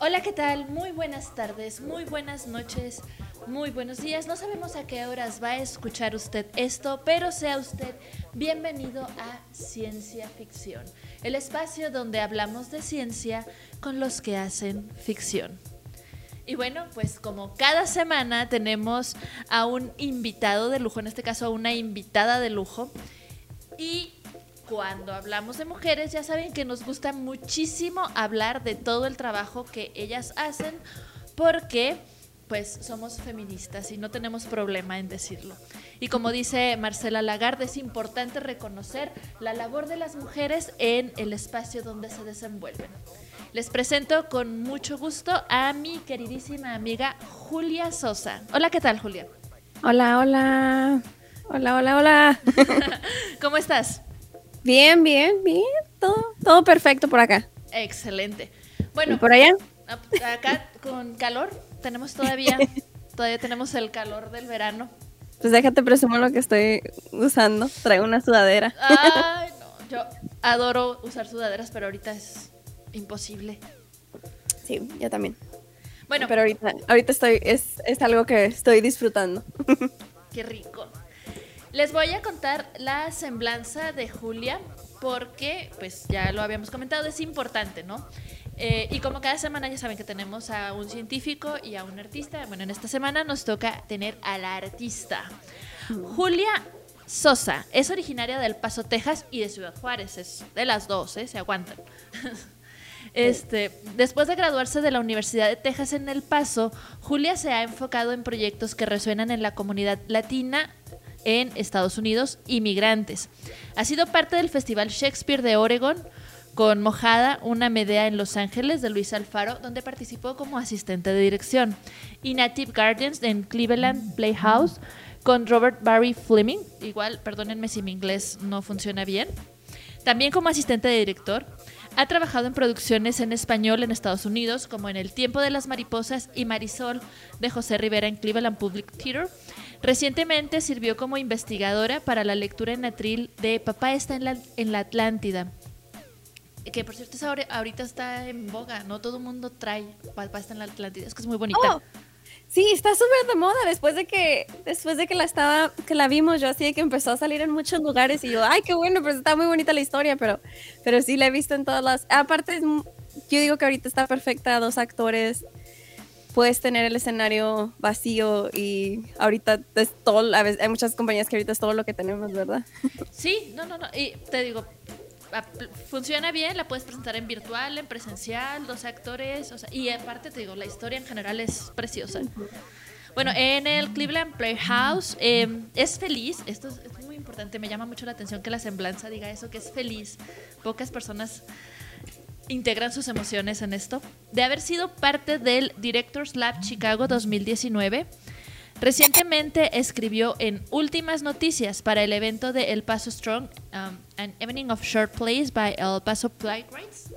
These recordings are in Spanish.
Hola, ¿qué tal? Muy buenas tardes, muy buenas noches, muy buenos días. No sabemos a qué horas va a escuchar usted esto, pero sea usted bienvenido a Ciencia Ficción, el espacio donde hablamos de ciencia con los que hacen ficción. Y bueno, pues como cada semana tenemos a un invitado de lujo, en este caso a una invitada de lujo. Y cuando hablamos de mujeres, ya saben que nos gusta muchísimo hablar de todo el trabajo que ellas hacen, porque pues somos feministas y no tenemos problema en decirlo. Y como dice Marcela Lagarde, es importante reconocer la labor de las mujeres en el espacio donde se desenvuelven. Les presento con mucho gusto a mi queridísima amiga Julia Sosa. Hola, ¿qué tal, Julia? Hola, hola. Hola, hola, hola. ¿Cómo estás? Bien, bien, bien. Todo, todo perfecto por acá. Excelente. ¿Y Bueno, por allá? acá con calor, tenemos todavía, todavía tenemos el calor del verano. Pues déjate presumo lo que estoy usando. Traigo una sudadera. Ay, no, yo adoro usar sudaderas, pero ahorita es imposible. Sí, yo también. Bueno, Pero ahorita, ahorita estoy, es, es algo que estoy disfrutando. Qué rico. Les voy a contar la semblanza de Julia porque, pues ya lo habíamos comentado, es importante, ¿no? Eh, y como cada semana ya saben que tenemos a un científico y a un artista, bueno, en esta semana nos toca tener a la artista. Julia Sosa es originaria del Paso, Texas y de Ciudad Juárez, es de las dos, ¿eh? Se aguantan. Este, después de graduarse de la Universidad de Texas en El Paso, Julia se ha enfocado en proyectos que resuenan en la comunidad latina en Estados Unidos y migrantes. Ha sido parte del Festival Shakespeare de Oregon con Mojada, una Medea en Los Ángeles de Luis Alfaro, donde participó como asistente de dirección, y Native Gardens en Cleveland Playhouse con Robert Barry Fleming, igual, perdónenme si mi inglés no funciona bien, también como asistente de director, ha trabajado en producciones en español en Estados Unidos, como en El tiempo de las mariposas y Marisol de José Rivera en Cleveland Public Theater. Recientemente sirvió como investigadora para la lectura en atril de Papá está en la, en la Atlántida. Que por cierto, esa ahora- ahorita está en boga, ¿no? Todo el mundo trae Papá está en la Atlántida. Es que es muy bonita. Oh, sí, está súper de moda. Después de que, después de que la estaba, que la vimos, yo así de que empezó a salir en muchos lugares y yo, ay, qué bueno, pues está muy bonita la historia, pero, pero sí la he visto en todas las. Aparte, yo digo que ahorita está perfecta, dos actores. Puedes tener el escenario vacío y ahorita es todo, a veces, hay muchas compañías que ahorita es todo lo que tenemos, ¿verdad? Sí, no, no, no. Y te digo, funciona bien, la puedes presentar en virtual, en presencial, dos actores, o sea, y aparte te digo, la historia en general es preciosa. Bueno, en el Cleveland Playhouse eh, es feliz, esto es, es muy importante, me llama mucho la atención que la semblanza diga eso, que es feliz. Pocas personas integran sus emociones en esto. De haber sido parte del Directors Lab Chicago 2019, Recientemente escribió en Últimas Noticias para el evento de El Paso Strong, um, An Evening of Short Plays by El Paso Playwrights.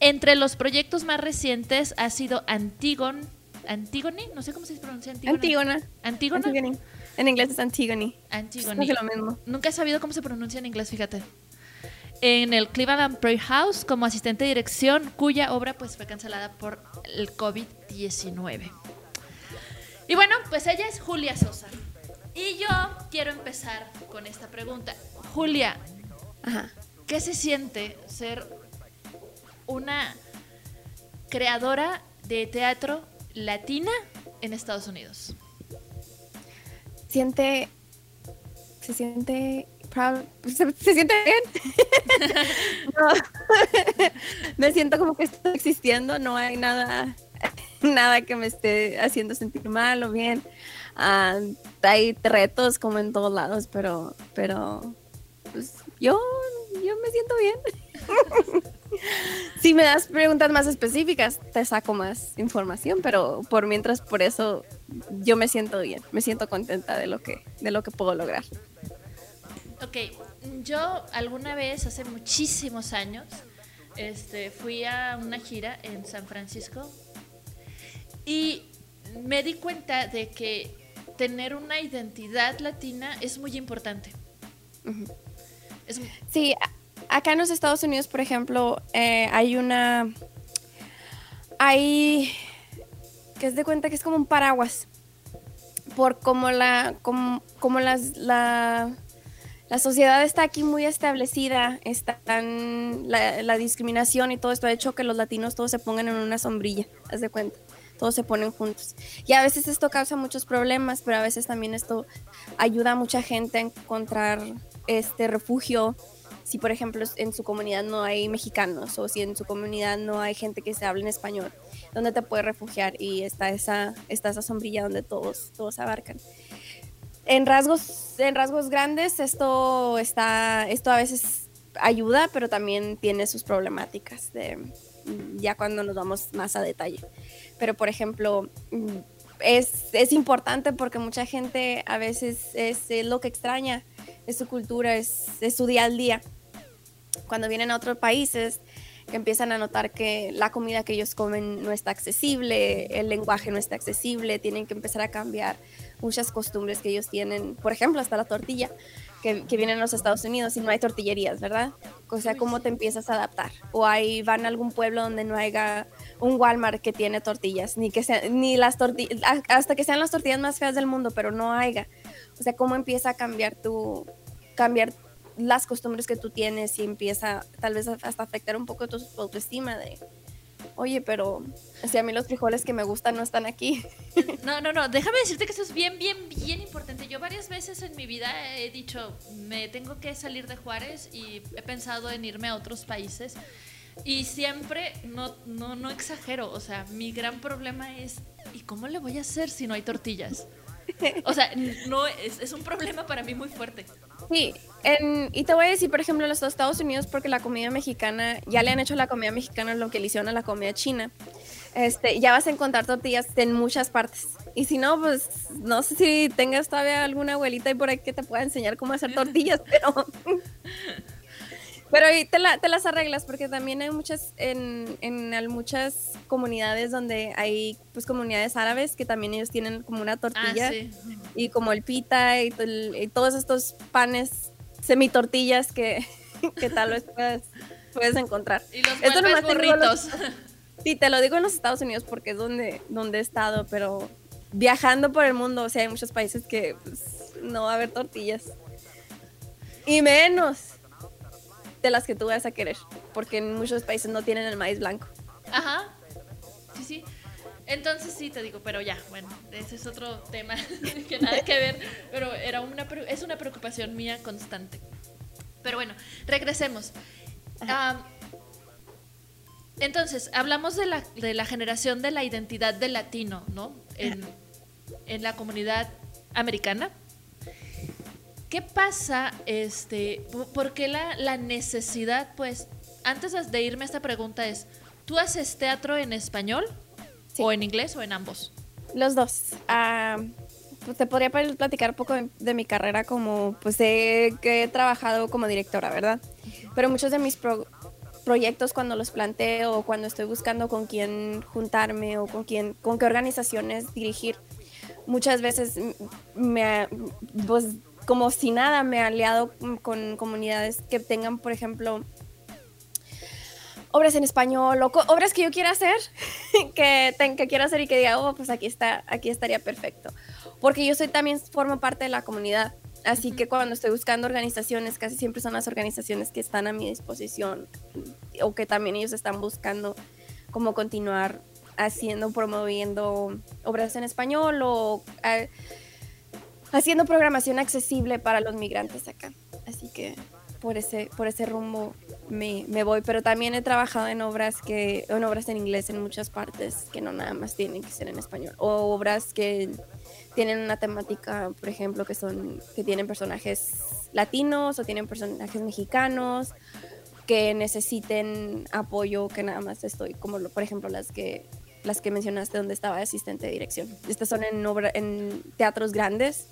Entre los proyectos más recientes ha sido Antigon, Antigone, no sé cómo se pronuncia Antígona. Antígona. Antigone. En inglés es Antigone. Antigone. Es lo mismo. Nunca he sabido cómo se pronuncia en inglés, fíjate. En el Cleveland Playhouse como asistente de dirección, cuya obra pues fue cancelada por el COVID-19. Y bueno, pues ella es Julia Sosa. Y yo quiero empezar con esta pregunta. Julia, Ajá. ¿qué se siente ser una creadora de teatro latina en Estados Unidos? Siente. Se siente. proud, Se, se siente bien. No. me siento como que estoy existiendo. No hay nada. Nada que me esté haciendo sentir mal o bien. Ah, hay retos como en todos lados, pero. Pero. Pues yo. Yo me siento bien. si me das preguntas más específicas, te saco más información, pero por mientras, por eso yo me siento bien, me siento contenta de lo que, de lo que puedo lograr. Ok, yo alguna vez, hace muchísimos años, este, fui a una gira en San Francisco y me di cuenta de que tener una identidad latina es muy importante. Sí, acá en los Estados Unidos, por ejemplo, eh, hay una... Hay... que es de cuenta que es como un paraguas. Por como la... como, como las, la la sociedad está aquí muy establecida, están la, discriminación y todo esto ha hecho que los latinos todos se pongan en una sombrilla, haz de cuenta, todos se ponen juntos. Y a veces esto causa muchos problemas, pero a veces también esto ayuda a mucha gente a encontrar este refugio. Si por ejemplo en su comunidad no hay mexicanos o si en su comunidad no hay gente que se hable en español, donde te puedes refugiar y está esa, está esa sombrilla donde todos, todos abarcan en rasgos, en rasgos grandes, esto está, esto a veces ayuda, pero también tiene sus problemáticas de ya cuando nos vamos más a detalle. Pero por ejemplo, es, es importante porque mucha gente a veces es, lo que extraña, es su cultura, es, es su día al día. Cuando vienen a otros países, que empiezan a notar que la comida que ellos comen no está accesible, el lenguaje no está accesible, tienen que empezar a cambiar muchas costumbres que ellos tienen, por ejemplo, hasta la tortilla, que, que vienen a los Estados Unidos y no hay tortillerías, ¿verdad? O sea, ¿cómo te empiezas a adaptar? O ahí van a algún pueblo donde no haya un Walmart que tiene tortillas, ni que sea, ni las tortillas, hasta que sean las tortillas más feas del mundo, pero no haya. O sea, ¿cómo empieza a cambiar tu, cambiar las costumbres que tú tienes y empieza tal vez hasta afectar un poco tu autoestima de, oye, pero si a mí los frijoles que me gustan no están aquí. No, no, no, déjame decirte que eso es bien, bien, bien importante. Yo varias veces en mi vida he dicho, me tengo que salir de Juárez y he pensado en irme a otros países. Y siempre, no, no, no exagero, o sea, mi gran problema es, ¿y cómo le voy a hacer si no hay tortillas? O sea, no, es, es un problema para mí muy fuerte. Sí, y te voy a decir, por ejemplo, en los Estados Unidos, porque la comida mexicana, ya le han hecho a la comida mexicana lo que le hicieron a la comida china. Este, ya vas a encontrar tortillas en muchas partes. Y si no, pues no sé si tengas todavía alguna abuelita y por ahí que te pueda enseñar cómo hacer tortillas, pero pero te, te, las arreglas porque también hay muchas en, en, muchas comunidades donde hay pues comunidades árabes que también ellos tienen como una tortilla ah, y como el pita y, todos estos panes semi tortillas que, que tal vez puedes, puedes encontrar. Y los Esto burritos. sí, te lo digo en los Estados Unidos porque es donde, donde he estado, pero viajando por el mundo, o sea, hay muchos países que pues, no va a haber tortillas. Y menos de las que tú vas a querer, porque en muchos países no tienen el maíz blanco. Ajá. Sí, sí. Entonces sí te digo, pero ya, bueno, ese es otro tema que nada que ver, pero era una es una preocupación mía constante. Pero bueno, regresemos. entonces, hablamos de la, de la, generación de la identidad del latino, ¿no? En, en la comunidad americana. ¿Qué pasa? Este, ¿Por qué la, necesidad? Pues, antes de irme a esta pregunta es, ¿tú haces teatro en español? ¿O en inglés o en ambos? Los dos. Ah, pues, te podría platicar un poco de, mi carrera como, pues he, que he trabajado como directora, ¿verdad? Pero muchos de mis proyectos cuando los planteo o cuando estoy buscando con quién juntarme o con quién, con qué organizaciones dirigir, muchas veces me, pues como si nada me he aliado con comunidades que tengan, por ejemplo, obras en español o obras que yo quiera hacer, que, que quiera hacer y que diga, oh, pues aquí, está, aquí estaría perfecto. Porque yo soy también formo parte de la comunidad. Así que cuando estoy buscando organizaciones, casi siempre son las organizaciones que están a mi disposición o que también ellos están buscando cómo continuar haciendo, promoviendo obras en español o... Eh, haciendo programación accesible para los migrantes acá. Así que por ese, por ese rumbo me, me, voy, pero también he trabajado en obras que, en obras en inglés en muchas partes que no nada más tienen que ser en español, o obras que tienen una temática, por ejemplo, que son, que tienen personajes latinos o tienen personajes mexicanos que necesiten apoyo, que nada más estoy, como por ejemplo las que las que mencionaste donde estaba asistente de dirección. Estas son en, obra, en teatros grandes,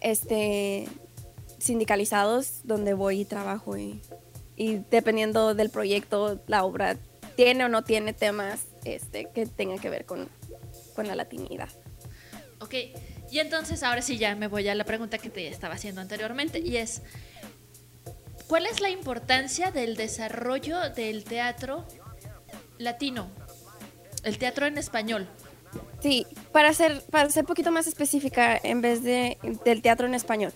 este, sindicalizados, donde voy y trabajo y, dependiendo del proyecto, la obra tiene o no tiene temas este, que tengan que ver con, con la latinidad. Ok, y entonces ahora sí ya me voy a la pregunta que te estaba haciendo anteriormente y es, ¿cuál es la importancia del desarrollo del teatro latino? El teatro en español. Sí, para ser, para ser un poquito más específica, en vez de, del teatro en español,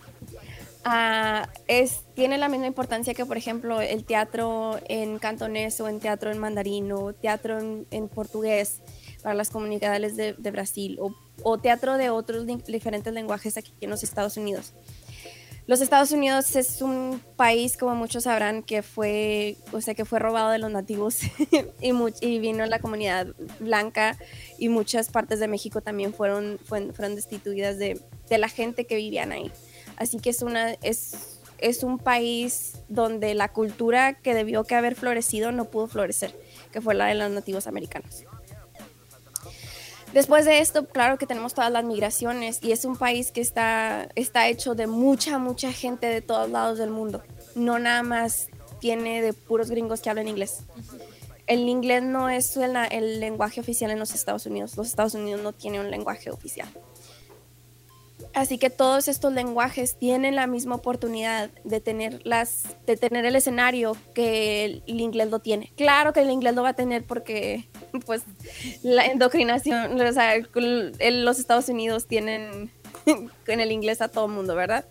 uh, es, tiene la misma importancia que, por ejemplo, el teatro en cantonés o en teatro en mandarino, teatro en, portugués para las comunidades de, de Brasil o, o, teatro de otros diferentes lenguajes aquí en los Estados Unidos. Los Estados Unidos es un país, como muchos sabrán, que fue, o sea, que fue robado de los nativos y, y, vino la comunidad blanca y muchas partes de México también fueron, fueron, destituidas de, de, la gente que vivían ahí. Así que es, una, es, es un país donde la cultura que debió que haber florecido no pudo florecer, que fue la de los nativos americanos. Después de esto, claro que tenemos todas las migraciones y es un país que está, está hecho de mucha, mucha gente de todos lados del mundo. No nada más tiene de puros gringos que hablan inglés. El inglés no es el, el lenguaje oficial en los Estados Unidos. Los Estados Unidos no tienen un lenguaje oficial. Así que todos estos lenguajes tienen la misma oportunidad de tener, las, de tener el escenario que el, inglés lo tiene. Claro que el inglés lo va a tener porque pues la endocrinación, o sea, el, los Estados Unidos tienen en el inglés a todo el mundo, ¿verdad?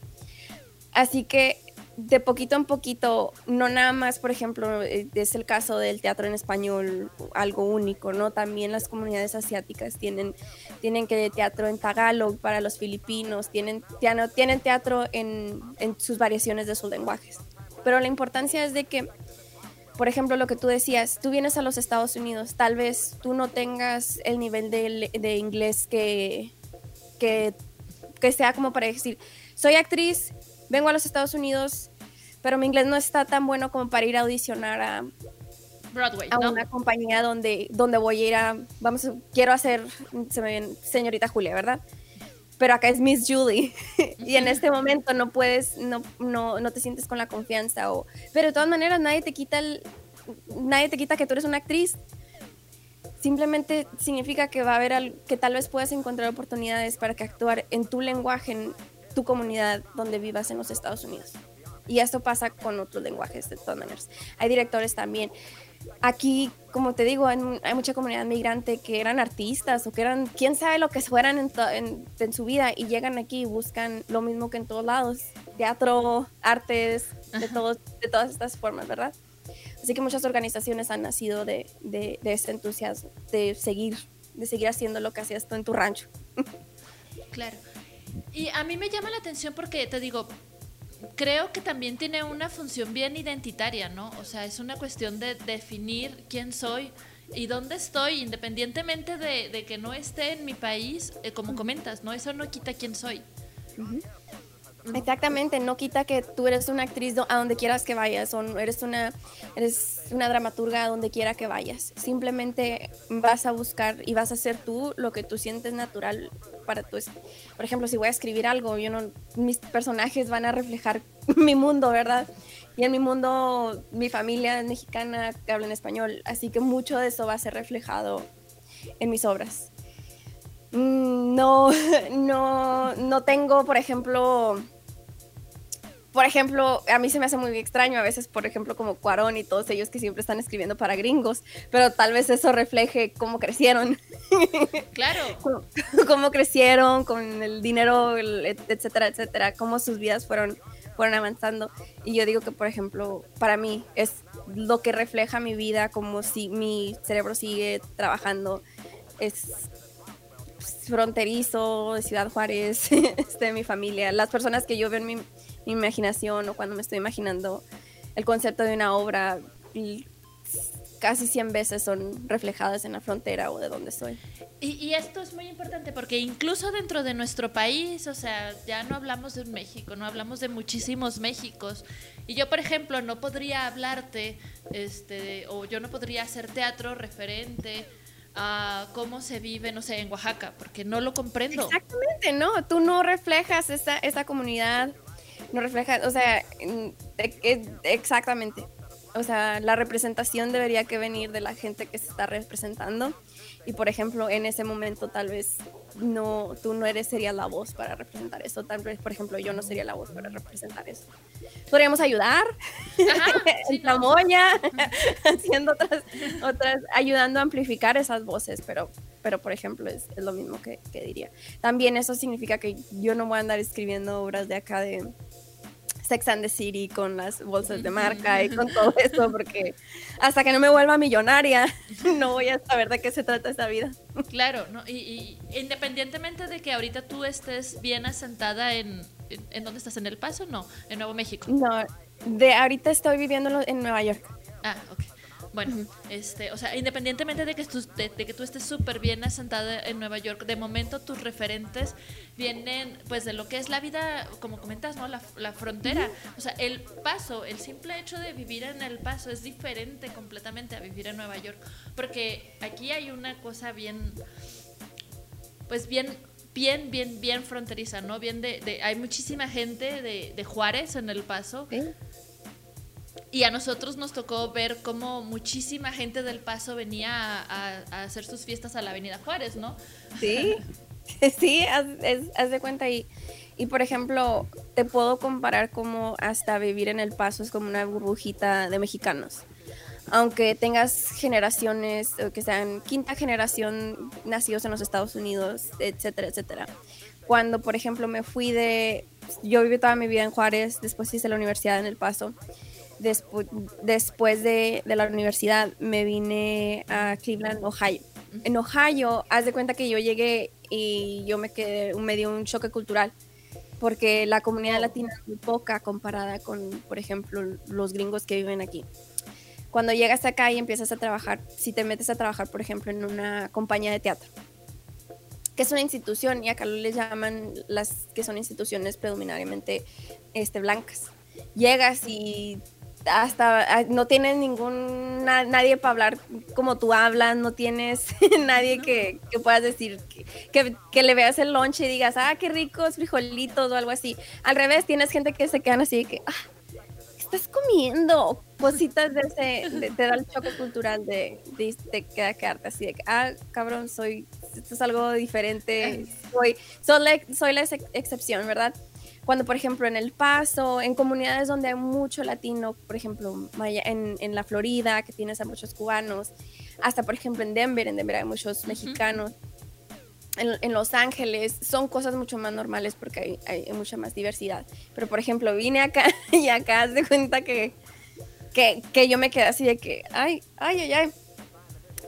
Así que de poquito en poquito, no nada más, por ejemplo, es el caso del teatro en español, algo único, ¿no? También las comunidades asiáticas tienen, tienen que teatro en tagalog para los filipinos, tienen, tienen teatro en, en sus variaciones de sus lenguajes. Pero la importancia es de que por ejemplo, lo que tú decías, tú vienes a los Estados Unidos, tal vez tú no tengas el nivel de, de inglés que, que, que, sea como para decir, soy actriz, vengo a los Estados Unidos, pero mi inglés no está tan bueno como para ir a audicionar a, Broadway, a ¿no? una compañía donde, donde voy a ir a, vamos, quiero hacer, se me viene, señorita Julia, ¿verdad? pero acá es Miss Julie y en este momento no puedes, no, no, no te sientes con la confianza o, pero de todas maneras nadie te quita el, nadie te quita que tú eres una actriz. Simplemente significa que va a haber que tal vez puedas encontrar oportunidades para que actuar en tu lenguaje, en tu comunidad donde vivas en los Estados Unidos. Y esto pasa con otros lenguajes de todas maneras. Hay directores también aquí, como te digo, hay, hay, mucha comunidad migrante que eran artistas o que eran, quién sabe lo que fueran en, en, en, su vida y llegan aquí y buscan lo mismo que en todos lados, teatro, artes, de, todos, de todas estas formas, ¿verdad? Así que muchas organizaciones han nacido de, de, de ese entusiasmo, de seguir, de seguir haciendo lo que hacías tú en tu rancho. Claro. Y a mí me llama la atención porque, te digo, creo que también tiene una función bien identitaria, ¿no? O sea, es una cuestión de definir quién soy y dónde estoy, independientemente de, que no esté en mi país, eh, como comentas, ¿no? Eso no quita quién soy. Uh. Exactamente, no quita que tú eres una actriz a donde quieras que vayas o eres una, eres una dramaturga a donde quiera que vayas. Simplemente vas a buscar y vas a hacer tú lo que tú sientes natural para tu... Por ejemplo, si voy a escribir algo, yo no, mis personajes van a reflejar mi mundo, ¿verdad? Y en mi mundo, mi familia mexicana que habla en español, así que mucho de eso va a ser reflejado en mis obras. No, no, no tengo, por ejemplo, por ejemplo, a mí se me hace muy extraño a veces, por ejemplo, como Cuarón y todos ellos que siempre están escribiendo para gringos, pero tal vez eso refleje cómo crecieron. Claro. cómo, cómo, crecieron con el dinero, etcétera, etcétera, cómo sus vidas fueron, fueron avanzando. Y yo digo que, por ejemplo, para mí es lo que refleja mi vida, como si mi cerebro sigue trabajando. Es fronterizo de Ciudad Juárez, este, mi familia, las personas que yo veo en mi, imaginación o cuando me estoy imaginando el concepto de una obra, casi 100 veces son reflejadas en la frontera o de donde estoy. Y, y, esto es muy importante porque incluso dentro de nuestro país, o sea, ya no hablamos de un México, no hablamos de muchísimos Méxicos. Y yo, por ejemplo, no podría hablarte, este, o yo no podría hacer teatro referente a cómo se vive, no sé, en Oaxaca, porque no lo comprendo. Exactamente, no, tú no reflejas esa, esa comunidad, no reflejas, o sea, exactamente. O sea, la representación debería que venir de la gente que se está representando Y por ejemplo, en ese momento tal vez no, tú no eres, sería la voz para representar eso. Tal vez, por ejemplo, yo no sería la voz para representar eso. Podríamos ayudar en haciendo otras, otras, ayudando a amplificar esas voces, pero, pero por ejemplo, es, es lo mismo que, que diría. También eso significa que yo no voy a andar escribiendo obras de acá de Sex and the City con las bolsas de marca y con todo eso, porque hasta que no me vuelva millonaria, no voy a saber de qué se trata esta vida. Claro, ¿no? y, y independientemente de que ahorita tú estés bien asentada en, en, ¿en dónde estás? ¿En El Paso? No, en Nuevo México. No, de ahorita estoy viviendo en Nueva York. Ah, ok. Bueno, este, o sea, independientemente de que tú, de, de que tú estés súper bien asentada en Nueva York, de momento tus referentes vienen, pues, de lo que es la vida, como comentas, ¿no? La, la frontera. O sea, el paso, el simple hecho de vivir en el paso es diferente completamente a vivir en Nueva York. Porque aquí hay una cosa bien, pues, bien bien, bien, bien fronteriza, ¿no? Bien de, de hay muchísima gente de, de, Juárez en El Paso. Y a nosotros nos tocó ver cómo muchísima gente del Paso venía a, a, a hacer sus fiestas a la Avenida Juárez, ¿no? Sí, sí, haz, es, haz, de cuenta. Y, y por ejemplo, te puedo comparar como hasta vivir en El Paso es como una burbujita de mexicanos. Aunque tengas generaciones que sean quinta generación nacidos en los Estados Unidos, etcétera, etcétera. Cuando, por ejemplo, me fui de. Yo viví toda mi vida en Juárez, después hice la universidad en El Paso despu después de, de, la universidad me vine a Cleveland, Ohio. En Ohio, haz de cuenta que yo llegué y yo me quedé, me dio un choque cultural, porque la comunidad latina es muy poca comparada con, por ejemplo, los gringos que viven aquí. Cuando llegas acá y empiezas a trabajar, si te metes a trabajar, por ejemplo, en una compañía de teatro, que es una institución, y acá les llaman las que son instituciones predominantemente este, blancas. Llegas y hasta no tienes ningún na, nadie para hablar como tú hablas, no tienes nadie que, que puedas decir que, que, que, le veas el lonche y digas, ah, qué ricos frijolitos o algo así. Al revés, tienes gente que se quedan así de que, ah, ¿qué estás comiendo? Cositas de ese, de, te da el choque cultural de, de, de, quedarte así de que, ah, cabrón, soy, esto es algo diferente, soy, soy la, soy la ex excepción, ¿verdad? Cuando por ejemplo en El Paso, en comunidades donde hay mucho latino, por ejemplo en, en la Florida, que tienes a muchos cubanos, hasta por ejemplo en Denver, en Denver hay muchos mexicanos, uh -huh. en, en, Los Ángeles, son cosas mucho más normales porque hay, hay, mucha más diversidad. Pero por ejemplo vine acá y acá haz de cuenta que, que, que yo me quedé así de que, ay, ay, ay, ay.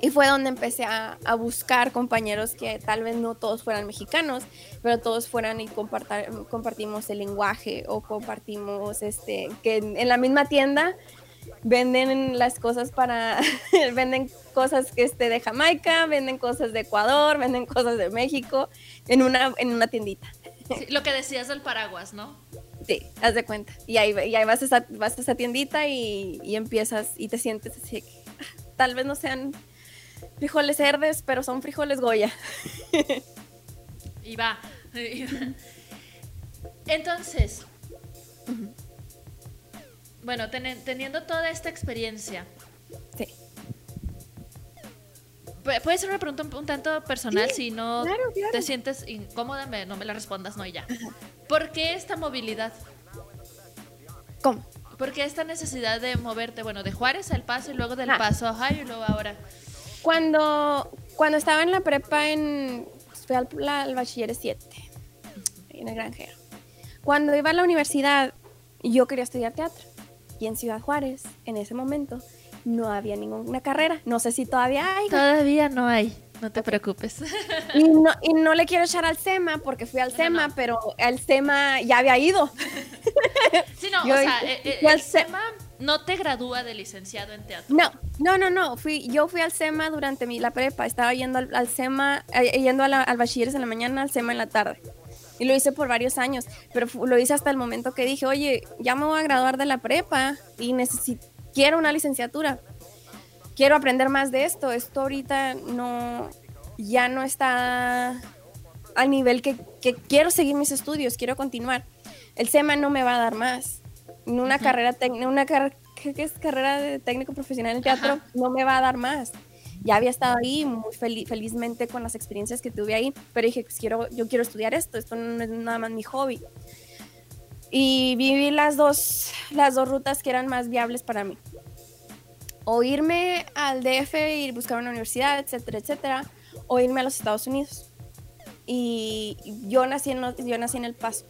Y fue donde empecé a, a, buscar compañeros que tal vez no todos fueran mexicanos, pero todos fueran y compartimos el lenguaje o compartimos este, que en la misma tienda venden las cosas para, venden cosas que este, de Jamaica, venden cosas de Ecuador, venden cosas de México en una, en una tiendita. Sí, lo que decías del paraguas, ¿no? Sí, haz de cuenta. Y ahí, y ahí vas, a esa, vas a esa tiendita y, y empiezas y te sientes así, ah, tal vez no sean frijoles verdes, pero son frijoles Goya. y va. Entonces, bueno, ten, teniendo toda esta experiencia. Sí. Puede ser una pregunta un, un tanto personal, sí, si no claro, claro. te sientes incómoda, me, no me la respondas, no y ya. ¿Por qué esta movilidad? ¿Cómo? ¿Por qué esta necesidad de moverte, bueno, de Juárez al Paso y luego del ah. Paso a Ohio y luego ahora? Cuando, cuando estaba en la prepa, en, fui al, la, al bachiller 7, en el granjero. Cuando iba a la universidad, yo quería estudiar teatro. Y en Ciudad Juárez, en ese momento, no había ninguna carrera. No sé si todavía hay. Todavía no hay. No te preocupes. Y no, y no le quiero echar al SEMA porque fui al no, SEMA, no. pero el SEMA ya había ido. Sí, no, yo, o sea, eh, eh, el SEMA no te gradúa de licenciado en teatro. No, no, no, no. Fui, yo fui al SEMA durante mi, la prepa. Estaba yendo al, al SEMA, eh, yendo a la, al bachilleres en la mañana, al SEMA en la tarde. Y lo hice por varios años, pero lo hice hasta el momento que dije, oye, ya me voy a graduar de la prepa y necesito, quiero una licenciatura. Quiero aprender más de esto. Esto ahorita no, ya no está al nivel que, que quiero seguir mis estudios, quiero continuar. El SEMA no me va a dar más una uh -huh. carrera una car ¿qué es carrera de técnico profesional en teatro Ajá. no me va a dar más ya había estado ahí muy felizmente con las experiencias que tuve ahí, pero dije, pues quiero, yo quiero estudiar esto, esto no es nada más mi hobby. Y viví las dos, las dos rutas que eran más viables para mí. O irme al DF y buscar una universidad, etcétera, etcétera, o irme a los Estados Unidos. Y yo nací en, yo nací en El Paso.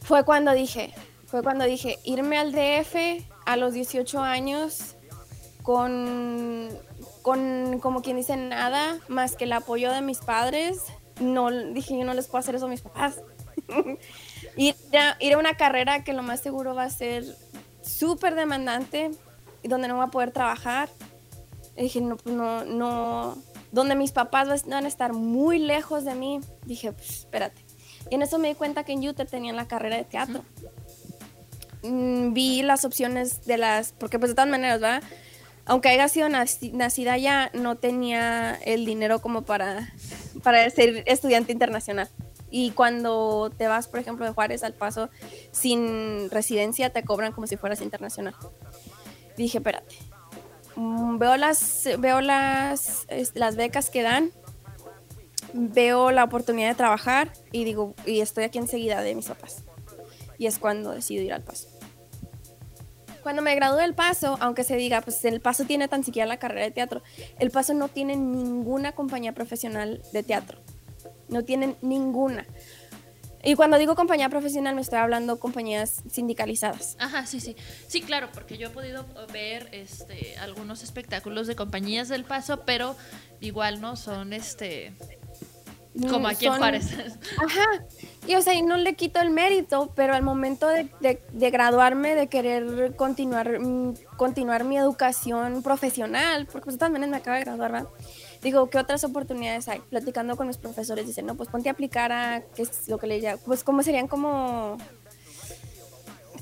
Fue cuando dije, fue cuando dije, irme al DF a los 18 años con, con como quien dice nada más que el apoyo de mis padres. No, dije, yo no les puedo hacer eso a mis papás. ir, a, ir a una carrera que lo más seguro va a ser súper demandante y donde no voy a poder trabajar. dije, no, pues no, no, donde mis papás van a estar muy lejos de mí. Dije, pues espérate. Y en eso me di cuenta que en Utah tenían la carrera de teatro. Mm, vi las opciones de las, porque pues de todas maneras, ¿verdad? Aunque haya sido nacida ya, no tenía el dinero como para, para ser estudiante internacional. Y cuando te vas, por ejemplo, de Juárez al Paso sin residencia, te cobran como si fueras internacional. Dije, espérate. Mm, veo las, veo las, las becas que dan, veo la oportunidad de trabajar y digo, y estoy aquí enseguida de mis papás. Y es cuando decido ir al Paso. Cuando me gradué del Paso, aunque se diga, pues el Paso tiene tan siquiera la carrera de teatro, el Paso no tiene ninguna compañía profesional de teatro. No tienen ninguna. Y cuando digo compañía profesional me estoy hablando compañías sindicalizadas. Ajá, sí, sí. Sí, claro, porque yo he podido ver este algunos espectáculos de compañías del Paso, pero igual no son este como aquí en Juárez. Ajá. Y o sea, y no le quito el mérito, pero al momento de, de, graduarme, de querer continuar, mm, continuar mi educación profesional, porque pues también me acabo de graduar, ¿verdad? Digo, ¿qué otras oportunidades hay? Platicando con los profesores, dicen, no, pues ponte a aplicar a, ¿qué es lo que le llaman? Pues, ¿cómo serían como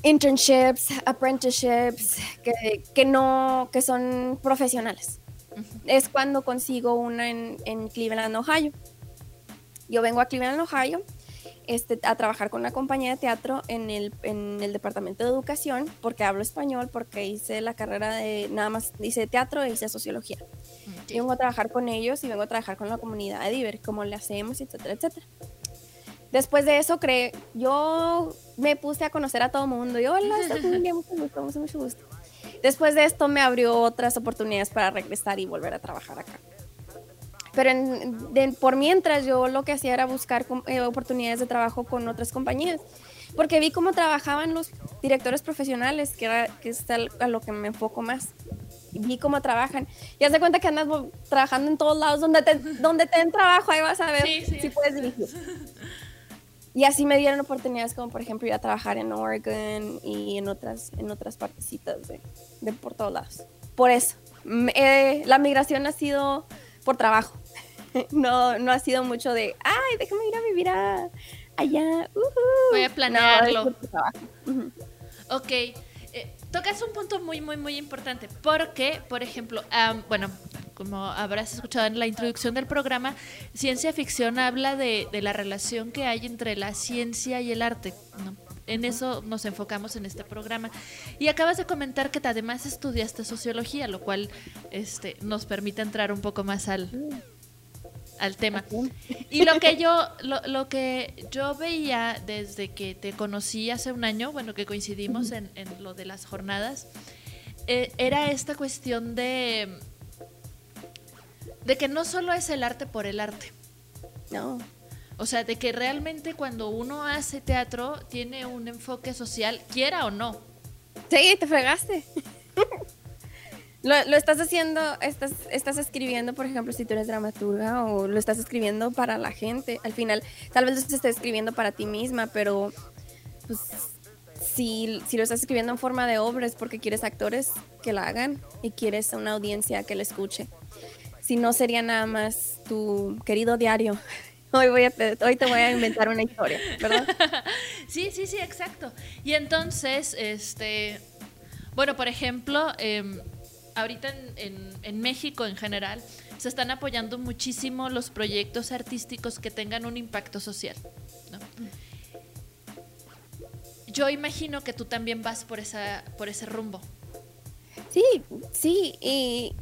internships, apprenticeships, que, que no, que son profesionales? Es cuando consigo una en, en Cleveland, Ohio yo vengo a Cleveland, Ohio, este, a trabajar con una compañía de teatro en el, en el departamento de educación, porque hablo español, porque hice la carrera de, nada más hice teatro e hice sociología. Y vengo a trabajar con ellos y vengo a trabajar con la comunidad de Diver, cómo le hacemos, etcétera, etcétera. Después de eso, creo, yo me puse a conocer a todo el mundo. Y hola, mucho gusto, mucho gusto. Después de esto me abrió otras oportunidades para regresar y volver a trabajar acá. Pero por mientras yo lo que hacía era buscar eh, oportunidades de trabajo con otras compañías, porque vi cómo trabajaban los directores profesionales, que, era, que es a lo que me enfoco más. vi cómo trabajan. Y haz de cuenta que andas trabajando en todos lados, donde te, donde te den trabajo, ahí vas a ver si puedes dirigir. Y así me dieron oportunidades como por ejemplo ir a trabajar en Oregon y en otras, en otras partecitas de, de por todos lados. Por eso, eh, la migración ha sido por trabajo. no, no ha sido mucho de, ay, déjame ir a vivir allá. Voy a planearlo. Ok. Eh, tocas un punto muy, muy, muy importante. Porque, por ejemplo, bueno, como habrás escuchado en la introducción del programa, ciencia ficción habla de, de la relación que hay entre la ciencia y el arte. En eso nos enfocamos en este programa. Y acabas de comentar que además estudiaste sociología, lo cual este, nos permite entrar un poco más al, al tema. Y lo que yo, lo, que yo veía desde que te conocí hace un año, bueno, que coincidimos en, lo de las jornadas, eh, era esta cuestión de, de que no solo es el arte por el arte. No. O sea, de que realmente cuando uno hace teatro tiene un enfoque social, quiera o no. Sí, te fregaste. Lo, estás haciendo, estás, estás escribiendo, por ejemplo, si tú eres dramaturga o lo estás escribiendo para la gente. Al final, tal vez lo estés escribiendo para ti misma, pero pues, si, si lo estás escribiendo en forma de obra es porque quieres actores que la hagan y quieres una audiencia que la escuche. Si no, sería nada más tu querido diario. Hoy, voy a, hoy te voy a inventar una historia, ¿verdad? sí, sí, sí, exacto. Y entonces, este, bueno, por ejemplo, eh, ahorita en, México en general se están apoyando muchísimo los proyectos artísticos que tengan un impacto social. Yo imagino que tú también vas por, esa, por ese rumbo. Sí, sí, y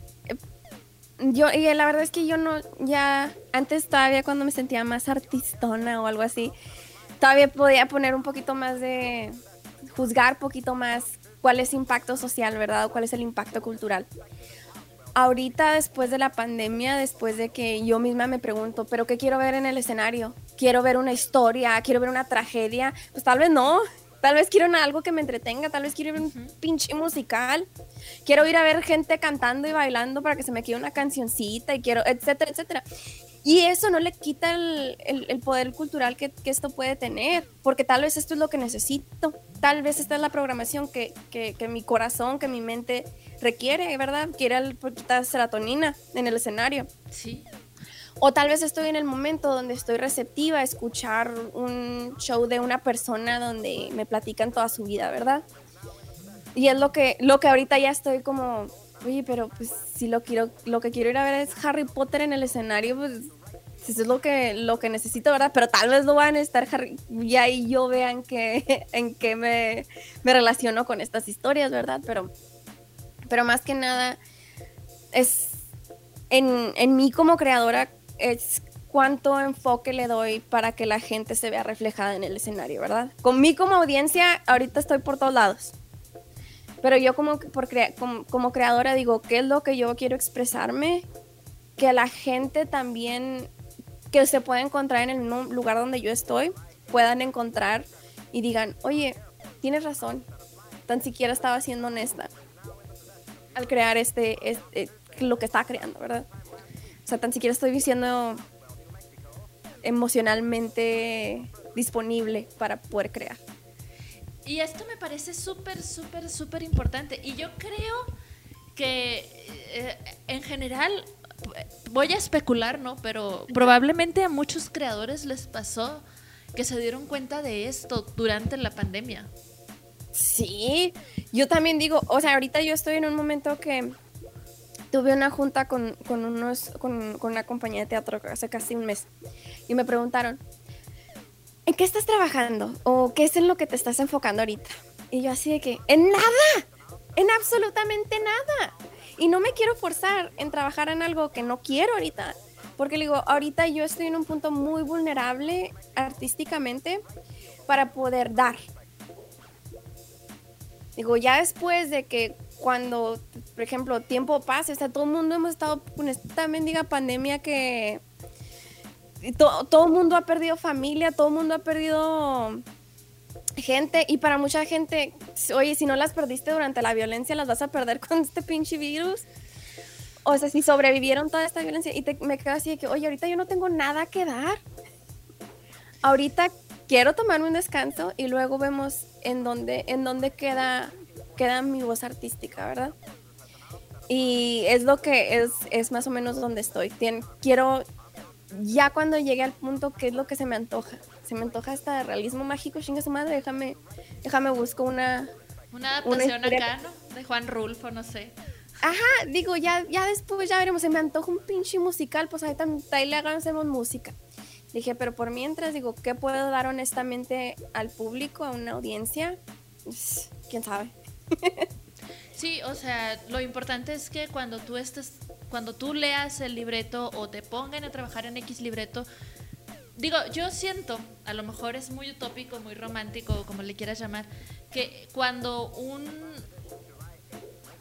yo, y la verdad es que yo no, ya, antes todavía cuando me sentía más artistona o algo así, todavía podía poner un poquito más de, juzgar poquito más cuál es impacto social, ¿verdad? O cuál es el impacto cultural. Ahorita, después de la pandemia, después de que yo misma me pregunto, ¿pero qué quiero ver en el escenario? ¿Quiero ver una historia? ¿Quiero ver una tragedia? Pues tal vez no. Tal vez quiero algo que me entretenga, tal vez quiero ver un pinche musical. Quiero ir a ver gente cantando y bailando para que se me quede una cancioncita y quiero, etcétera, etcétera. Y eso no le quita el, el, poder cultural que, que, esto puede tener, porque tal vez esto es lo que necesito, tal vez esta es la programación que, que, que mi corazón, que mi mente requiere, ¿verdad? Quiere el poquita serotonina en el escenario. Sí. O tal vez estoy en el momento donde estoy receptiva a escuchar un show de una persona donde me platican toda su vida, ¿verdad? Y es lo que, lo que ahorita ya estoy como, oye, pero pues si lo quiero, lo que quiero ir a ver es Harry Potter en el escenario, pues eso es lo que, lo que necesito, ¿verdad? Pero tal vez lo van a estar Harry, y yo vean que, en qué me, me relaciono con estas historias, ¿verdad? Pero, pero más que nada, es en, en mí como creadora es cuánto enfoque le doy para que la gente se vea reflejada en el escenario, ¿verdad? Con mí como audiencia, ahorita estoy por todos lados. Pero yo como, por como, creadora digo, ¿qué es lo que yo quiero expresarme? Que la gente también, que se pueda encontrar en el lugar donde yo estoy, puedan encontrar y digan, oye, tienes razón, tan siquiera estaba siendo honesta al crear este, este lo que estaba creando, ¿verdad? O sea, tan siquiera estoy diciendo emocionalmente disponible para poder crear. Y esto me parece súper, súper, súper importante. Y yo creo que eh, en general, voy a especular, ¿no? Pero probablemente a muchos creadores les pasó que se dieron cuenta de esto durante la pandemia. Sí, yo también digo, o sea, ahorita yo estoy en un momento que tuve una junta con, con unos, con, con, una compañía de teatro hace casi un mes y me preguntaron, ¿en qué estás trabajando? ¿O qué es en lo que te estás enfocando ahorita? Y yo así de que, en nada, en absolutamente nada. Y no me quiero forzar en trabajar en algo que no quiero ahorita. Porque le digo, ahorita yo estoy en un punto muy vulnerable artísticamente para poder dar. Digo, ya después de que cuando, por ejemplo, tiempo pasa, está todo el mundo hemos estado con esta mendiga pandemia que todo el mundo ha perdido familia, todo el mundo ha perdido gente y para mucha gente, oye, si no las perdiste durante la violencia, las vas a perder con este pinche virus. O sea, si sobrevivieron toda esta violencia y me quedo así de que, oye, ahorita yo no tengo nada que dar. Ahorita quiero tomarme un descanso y luego vemos en dónde, en dónde queda queda mi voz artística, ¿verdad? Y es lo que es, es más o menos donde estoy. quiero, ya cuando llegue al punto, ¿qué es lo que se me antoja? Se me antoja hasta realismo mágico, chinga su madre, déjame, déjame busco una... Una adaptación acá, ¿no? De Juan Rulfo, no sé. Ajá, digo, ya, ya después ya veremos, se me antoja un pinche musical, pues ahí, ahí le hagamos música. Dije, pero por mientras, digo, ¿qué puedo dar honestamente al público, a una audiencia? Pues, ¿Quién sabe? Sí, o sea, lo importante es que cuando tú estés, cuando tú leas el libreto o te pongan a trabajar en X libreto, digo, yo siento, a lo mejor es muy utópico, muy romántico, como le quieras llamar, que cuando un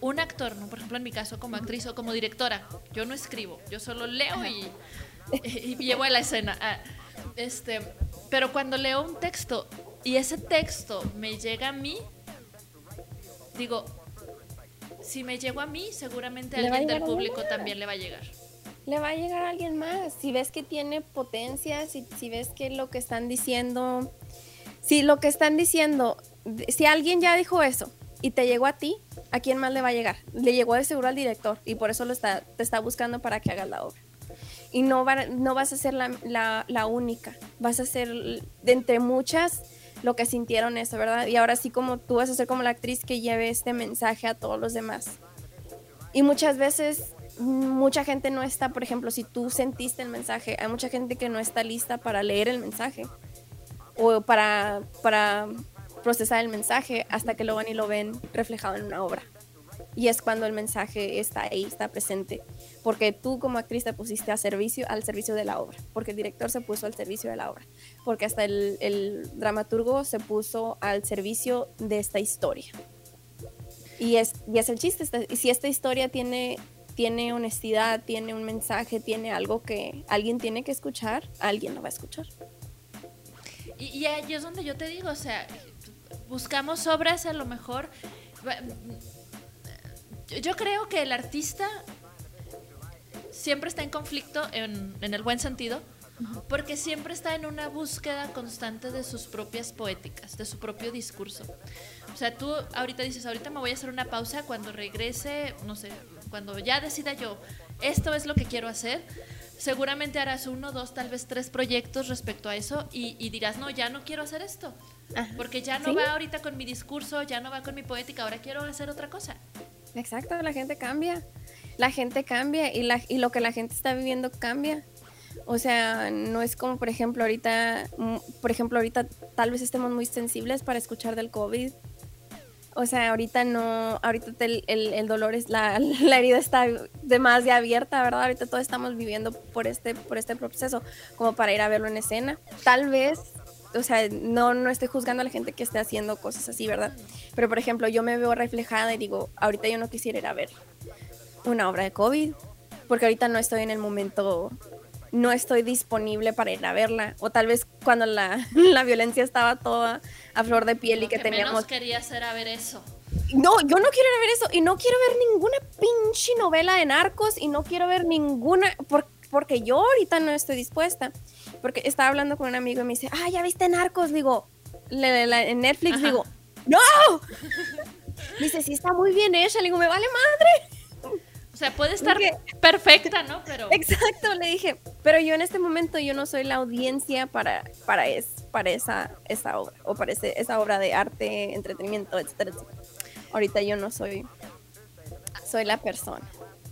un actor, ¿no? por ejemplo en mi caso como actriz o como directora, yo no escribo, yo solo leo y, y, llevo a la escena. Ah, este, pero cuando leo un texto y ese texto me llega a mí, digo, si me llego a mí, seguramente a alguien del público también le va a llegar. Le va a llegar a alguien más. Si ves que tiene potencia, si, si ves que lo que están diciendo, si lo que están diciendo, si alguien ya dijo eso y te llegó a ti, ¿a quién más le va a llegar? Le llegó de seguro al director y por eso lo está, te está buscando para que hagas la obra. Y no, no vas a ser la, la, la única, vas a ser de entre muchas lo que sintieron eso, ¿verdad? Y ahora sí como tú vas a ser como la actriz que lleve este mensaje a todos los demás. Y muchas veces mucha gente no está, por ejemplo, si tú sentiste el mensaje, hay mucha gente que no está lista para leer el mensaje o para, para procesar el mensaje hasta que lo van y lo ven reflejado en una obra. Y es cuando el mensaje está ahí, está presente. porque tú como actriz te pusiste a servicio, al servicio de la obra, porque el director se puso al servicio de la obra, porque hasta el, dramaturgo se puso al servicio de esta historia. Y es, y es el chiste, esta- si esta historia tiene, tiene honestidad, tiene un mensaje, tiene algo que alguien tiene que escuchar, alguien lo va a escuchar. Y, ahí es donde yo te digo, o sea, buscamos obras a lo mejor. Yo- Yo creo que el artista siempre está en conflicto, en, en el buen sentido, porque siempre está en una búsqueda constante de sus propias poéticas, de su propio discurso. O sea, tú ahorita dices, ahorita me voy a hacer una pausa cuando regrese, no sé, cuando ya decida yo, esto es lo que quiero hacer, seguramente harás uno, dos, tal vez tres proyectos respecto a eso y, y dirás, no, ya no quiero hacer esto, Ajá. porque ya no Sí. va ahorita con mi discurso, ya no va con mi poética, ahora quiero hacer otra cosa. Exacto, la gente cambia. La gente cambia y, la, y lo que la gente está viviendo cambia. O sea, no es como, por ejemplo, ahorita, por ejemplo, ahorita tal vez estemos muy sensibles para escuchar del COVID. O sea, ahorita no, ahorita el, el- el dolor es, la, la herida está de más de abierta, ¿verdad? Ahorita todos estamos viviendo por este, por este proceso, como para ir a verlo en escena. Tal vez, o sea, no, no estoy juzgando a la gente que esté haciendo cosas así, ¿verdad? Pero, por ejemplo, yo me veo reflejada y digo, ahorita yo no quisiera ir a ver una obra de COVID, porque ahorita no estoy en el momento, no estoy disponible para ir a verla. O tal vez cuando la, la violencia estaba toda a flor de piel y que, que teníamos... menos quería hacer a ver eso. No, yo no quiero ir a ver eso y no quiero ver ninguna pinche novela de narcos y no quiero ver ninguna, por- porque yo ahorita no estoy dispuesta. Porque estaba hablando con un amigo y me dice, ah, ¿ya viste narcos? Digo, le- le- la- en Netflix, Ajá. digo, ¡no! Me dice, sí, está muy bien hecha. Le digo, me vale madre. O sea, puede estar perfecta, ¿no? Pero Exacto, le dije, pero yo en este momento yo no soy la audiencia para, para, es, para esa, esa obra, o para ese- esa obra de arte, entretenimiento, etcétera, etcétera. Ahorita yo no soy, soy la persona.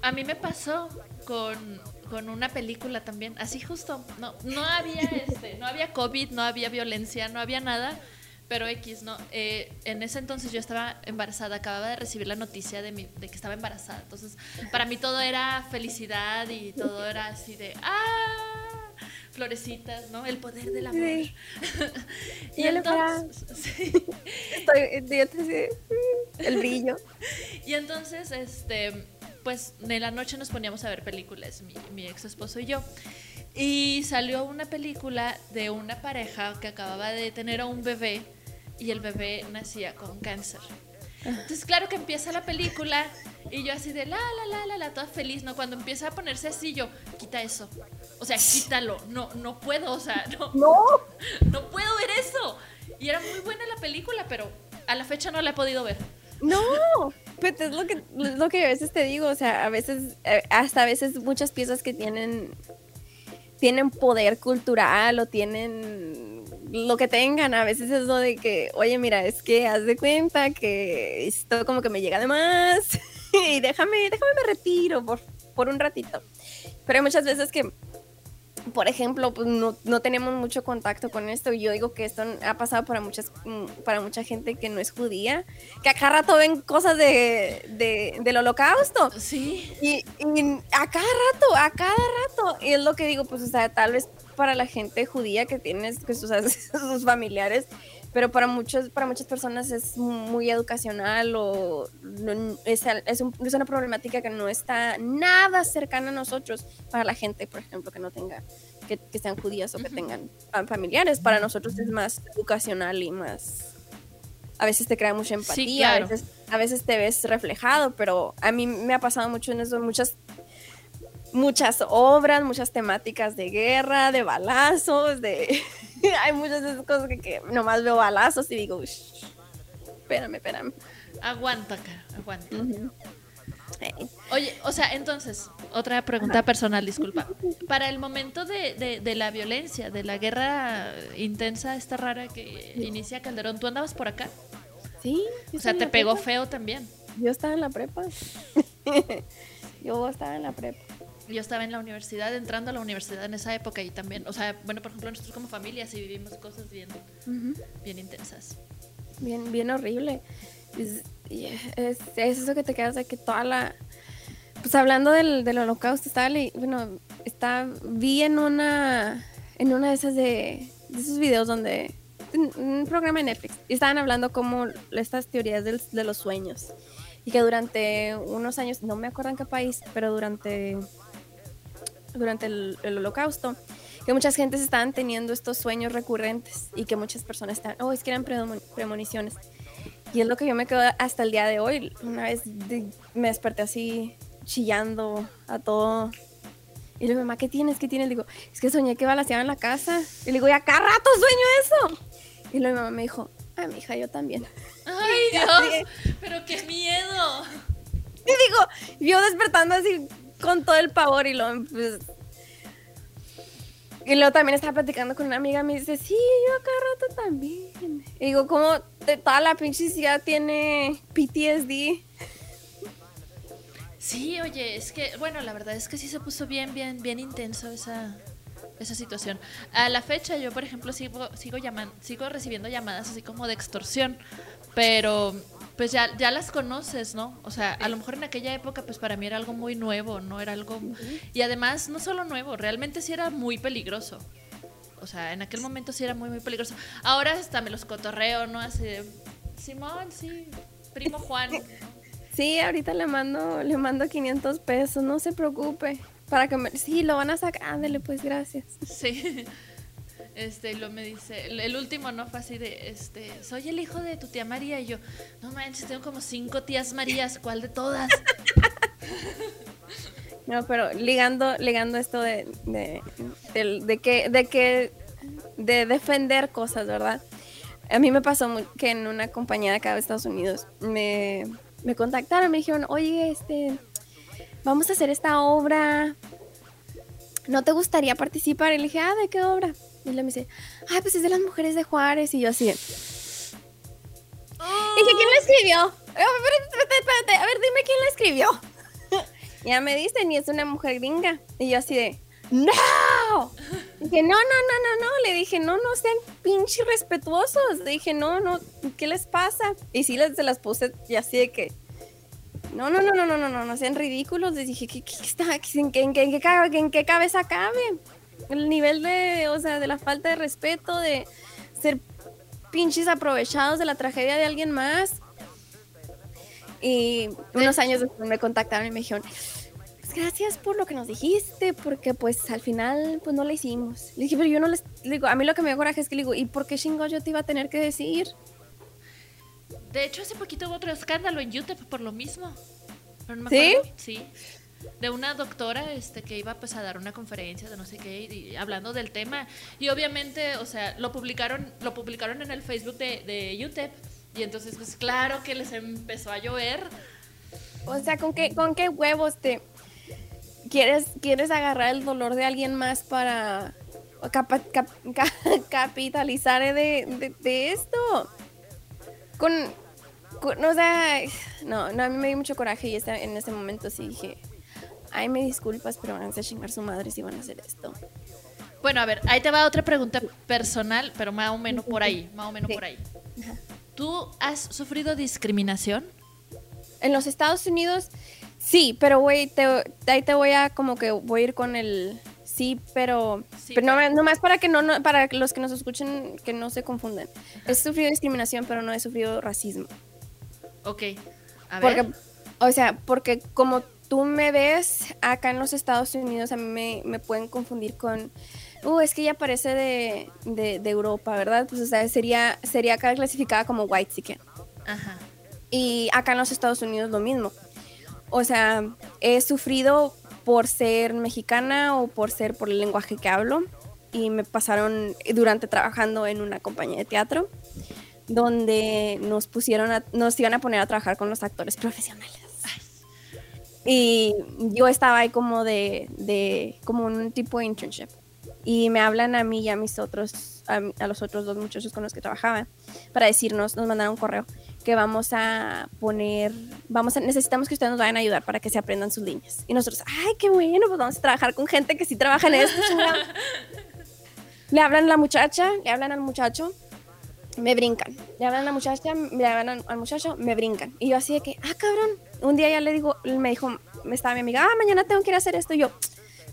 a mí me pasó con, con una película también, así justo. No, no había este, no había COVID, no había violencia, no había nada. Pero X, ¿no? Eh, en ese entonces yo estaba embarazada, acababa de recibir la noticia de, mi, de que estaba embarazada. Entonces, para mí todo era felicidad y todo era así de, ¡ah! Florecitas, ¿no? El poder del amor. Sí. y Yo entonces, sí. Estoy, yo te sé, mm, el brillo. Y entonces, este, pues en la noche nos poníamos a ver películas, mi, mi ex esposo y yo. Y salió una película de una pareja que acababa de tener a un bebé y el bebé nacía con cáncer. Entonces, claro que empieza la película y yo así de la, la, la, la, la, toda feliz, ¿no? Cuando empieza a ponerse así, yo, quita eso. O sea, quítalo. No, no puedo, o sea, no, No, no puedo ver eso. Y era muy buena la película, pero a la fecha no la he podido ver. no. Pues es lo que, lo que a veces te digo, o sea, a veces, eh, hasta a veces muchas piezas que tienen, tienen poder cultural o tienen lo que tengan, a veces es lo de que, oye, mira, es que haz de cuenta que esto como que me llega de más y déjame, déjame me retiro por, por un ratito. Pero hay muchas veces que, por ejemplo, pues no, no tenemos mucho contacto con esto. Yo digo que esto ha pasado para, muchas, mm, para mucha gente que no es judía, que a cada rato ven cosas de, de- del holocausto. Sí. Y, y a cada rato, a cada rato. Y es lo que digo, pues, o sea, tal vez para la gente judía que tienes que sus, sus familiares, pero para muchos, para muchas personas es muy educacional o no- es, es un- es una problemática que no está nada cercana a nosotros para la gente, por ejemplo, que no tenga, que, que sean judías o que tengan ah, familiares. Para nosotros es más educacional y más a veces te crea mucha empatía, claro. a, veces, a veces te ves reflejado, pero a mí me ha pasado mucho en eso, muchas, muchas obras, muchas temáticas de guerra, de balazos, de... Hay muchas de esas cosas que, que nomás veo balazos y digo, "Shh, espérame, espérame. Aguanta, cara, aguanta. Ujú. Eh, Oye, o sea, entonces, otra pregunta personal, disculpa. Para el momento de, de- de la violencia, de la guerra intensa, esta rara que inicia Calderón, ¿tú andabas por acá? Sí. O sea, te pegó prepa. feo también. Yo estaba en la prepa. Yo estaba en la prepa. Yo estaba en la universidad, entrando a la universidad en esa época y también, o sea, bueno, por ejemplo, nosotros como familia sí vivimos cosas bien, Ujú. bien intensas. bien, bien horrible. Es, es, es eso que te quedas de que toda la... pues hablando del, del holocausto, estaba, bueno, está, vi en una, en una de esas de, de esos videos donde, un programa de Netflix, y estaban hablando como estas teorías del- de los sueños. Y que durante unos años, no me acuerdo en qué país, pero durante, durante el, el holocausto, que muchas gentes estaban teniendo estos sueños recurrentes y que muchas personas estaban, oh, es que eran premo- premoniciones. Y es lo que yo me quedo hasta el día de hoy. Una vez de- me desperté así chillando a todo. Y le digo, mamá, ¿qué tienes? ¿Qué tienes? Le digo, es que soñé que balaseaban la casa. Y le digo, ya cada rato sueño eso. Y luego mi mamá me dijo, ah, mi hija, yo también. Ay, Dios, pero qué miedo. Y digo, yo despertando así con todo el pavor y luego, pues... Y luego también estaba platicando con una amiga, me dice, sí, yo a cada rato también. Y digo, ¿cómo de toda la pinche ciudad tiene PTSD? Sí, oye, es que, bueno, la verdad es que sí se puso bien, bien, bien intenso esa, esa situación. A la fecha, yo, por ejemplo, sigo, sigo, llaman, sigo recibiendo llamadas así como de extorsión, pero pues ya, ya las conoces, ¿no? O sea, a lo mejor en aquella época, pues para mí era algo muy nuevo, ¿no? Era algo... Y además, no solo nuevo, realmente sí era muy peligroso. O sea, en aquel momento sí era muy, muy peligroso. Ahora hasta me los cotorreo, ¿no? Así de, Simón, sí, primo Juan. Sí, ahorita le mando, le mando 500 pesos, no se preocupe. Para que me... Sí, lo van a sacar. Ándale, pues gracias. Sí. Este, y lo me dice, el, último no fue así de, este, soy el hijo de tu tía María y yo, no manches, tengo como cinco tías Marías, ¿cuál de todas? No, pero ligando, ligando esto de, de, de que, de que, de defender cosas, ¿verdad? A mí me pasó que en una compañía de acá de Estados Unidos me, me contactaron, me dijeron, oye, este, vamos a hacer esta obra, ¿no te gustaría participar? Y le dije, ah, ¿de qué obra? Y él me dice, ah, pues es de las mujeres de Juárez. Y yo así, de, Dije, ¿quién lo escribió? Espérate, espérate. A ver, dime quién lo escribió. ya me dicen, y es una mujer gringa. Y yo así de, ¡No! Dije, no, no, no, no, no. Le dije, no, no sean pinche respetuosos. Le dije, no, no, ¿qué les pasa? Y sí les, se las puse y así de que, no, no, no, no, no, no, no, no sean ridículos. Les dije, ¿qué, qué, está, en, qué, en, qué, en qué cabeza cabe? El nivel de, o sea, de la falta de respeto, de ser pinches aprovechados de la tragedia de alguien más. Y unos años después me contactaron y me dijeron, pues gracias por lo que nos dijiste, porque pues al final pues no la hicimos. Le dije, pero yo no les, le digo, a mí lo que me dio coraje es que le digo, ¿y por qué chingo yo te iba a tener que decir? De hecho, hace poquito hubo otro escándalo en UTEP por lo mismo. Pero no me ¿Sí? acuerdo. Sí. De una doctora este, que iba pues, a dar una conferencia de no sé qué, y, hablando del tema. Y obviamente, o sea, lo publicaron, lo publicaron en el Facebook de, de UTEP. Y entonces, pues claro que les empezó a llover. O sea, ¿con qué, con qué huevos te quieres, quieres agarrar el dolor de alguien más para capitalizar de, de- esto? Con, o sea, no, no, a mí me dio mucho coraje y en ese momento sí dije, ay, me disculpas, pero van a chingar su madre si van a hacer esto. Bueno, a ver, ahí te va otra pregunta personal, pero más o menos por ahí, más o menos Sí. por ahí. ¿Tú has sufrido discriminación? En los Estados Unidos, sí, pero güey, ahí te voy a como que voy a ir con el sí, pero, Sí, pero no, nomás para que no, no, para los que nos escuchen que no se confundan. He sufrido discriminación, pero no he sufrido racismo. Ok. A ver. Porque, o sea, porque como tú me ves acá en los Estados Unidos, a mí me, me pueden confundir con, uh, es que ella parece de, de, de Europa, ¿verdad? Pues, o sea, sería, sería acá clasificada como white chicken. Ajá. Y acá en los Estados Unidos lo mismo. O sea, he sufrido por ser mexicana o por ser por el lenguaje que hablo. Y me pasaron durante trabajando en una compañía de teatro donde nos pusieron a- nos iban a poner a trabajar con los actores profesionales. Y yo estaba ahí como de, de como un tipo de internship. Y me hablan a mí y a mis otros, a, a los otros dos muchachos con los que trabajaba para decirnos, nos mandaron un correo que vamos a poner, vamos a, necesitamos que ustedes nos vayan a ayudar para que se aprendan sus líneas. Y nosotros, ay, qué bueno, pues vamos a trabajar con gente que sí trabaja en esto. chingado". le hablan a la muchacha, le hablan al muchacho, me brincan. Le hablan a la muchacha, le hablan al muchacho, me brincan. Y yo así de que, ah, cabrón. Un día ya le digo, me dijo, me estaba mi amiga, ah, mañana tengo que ir a hacer esto. Y yo,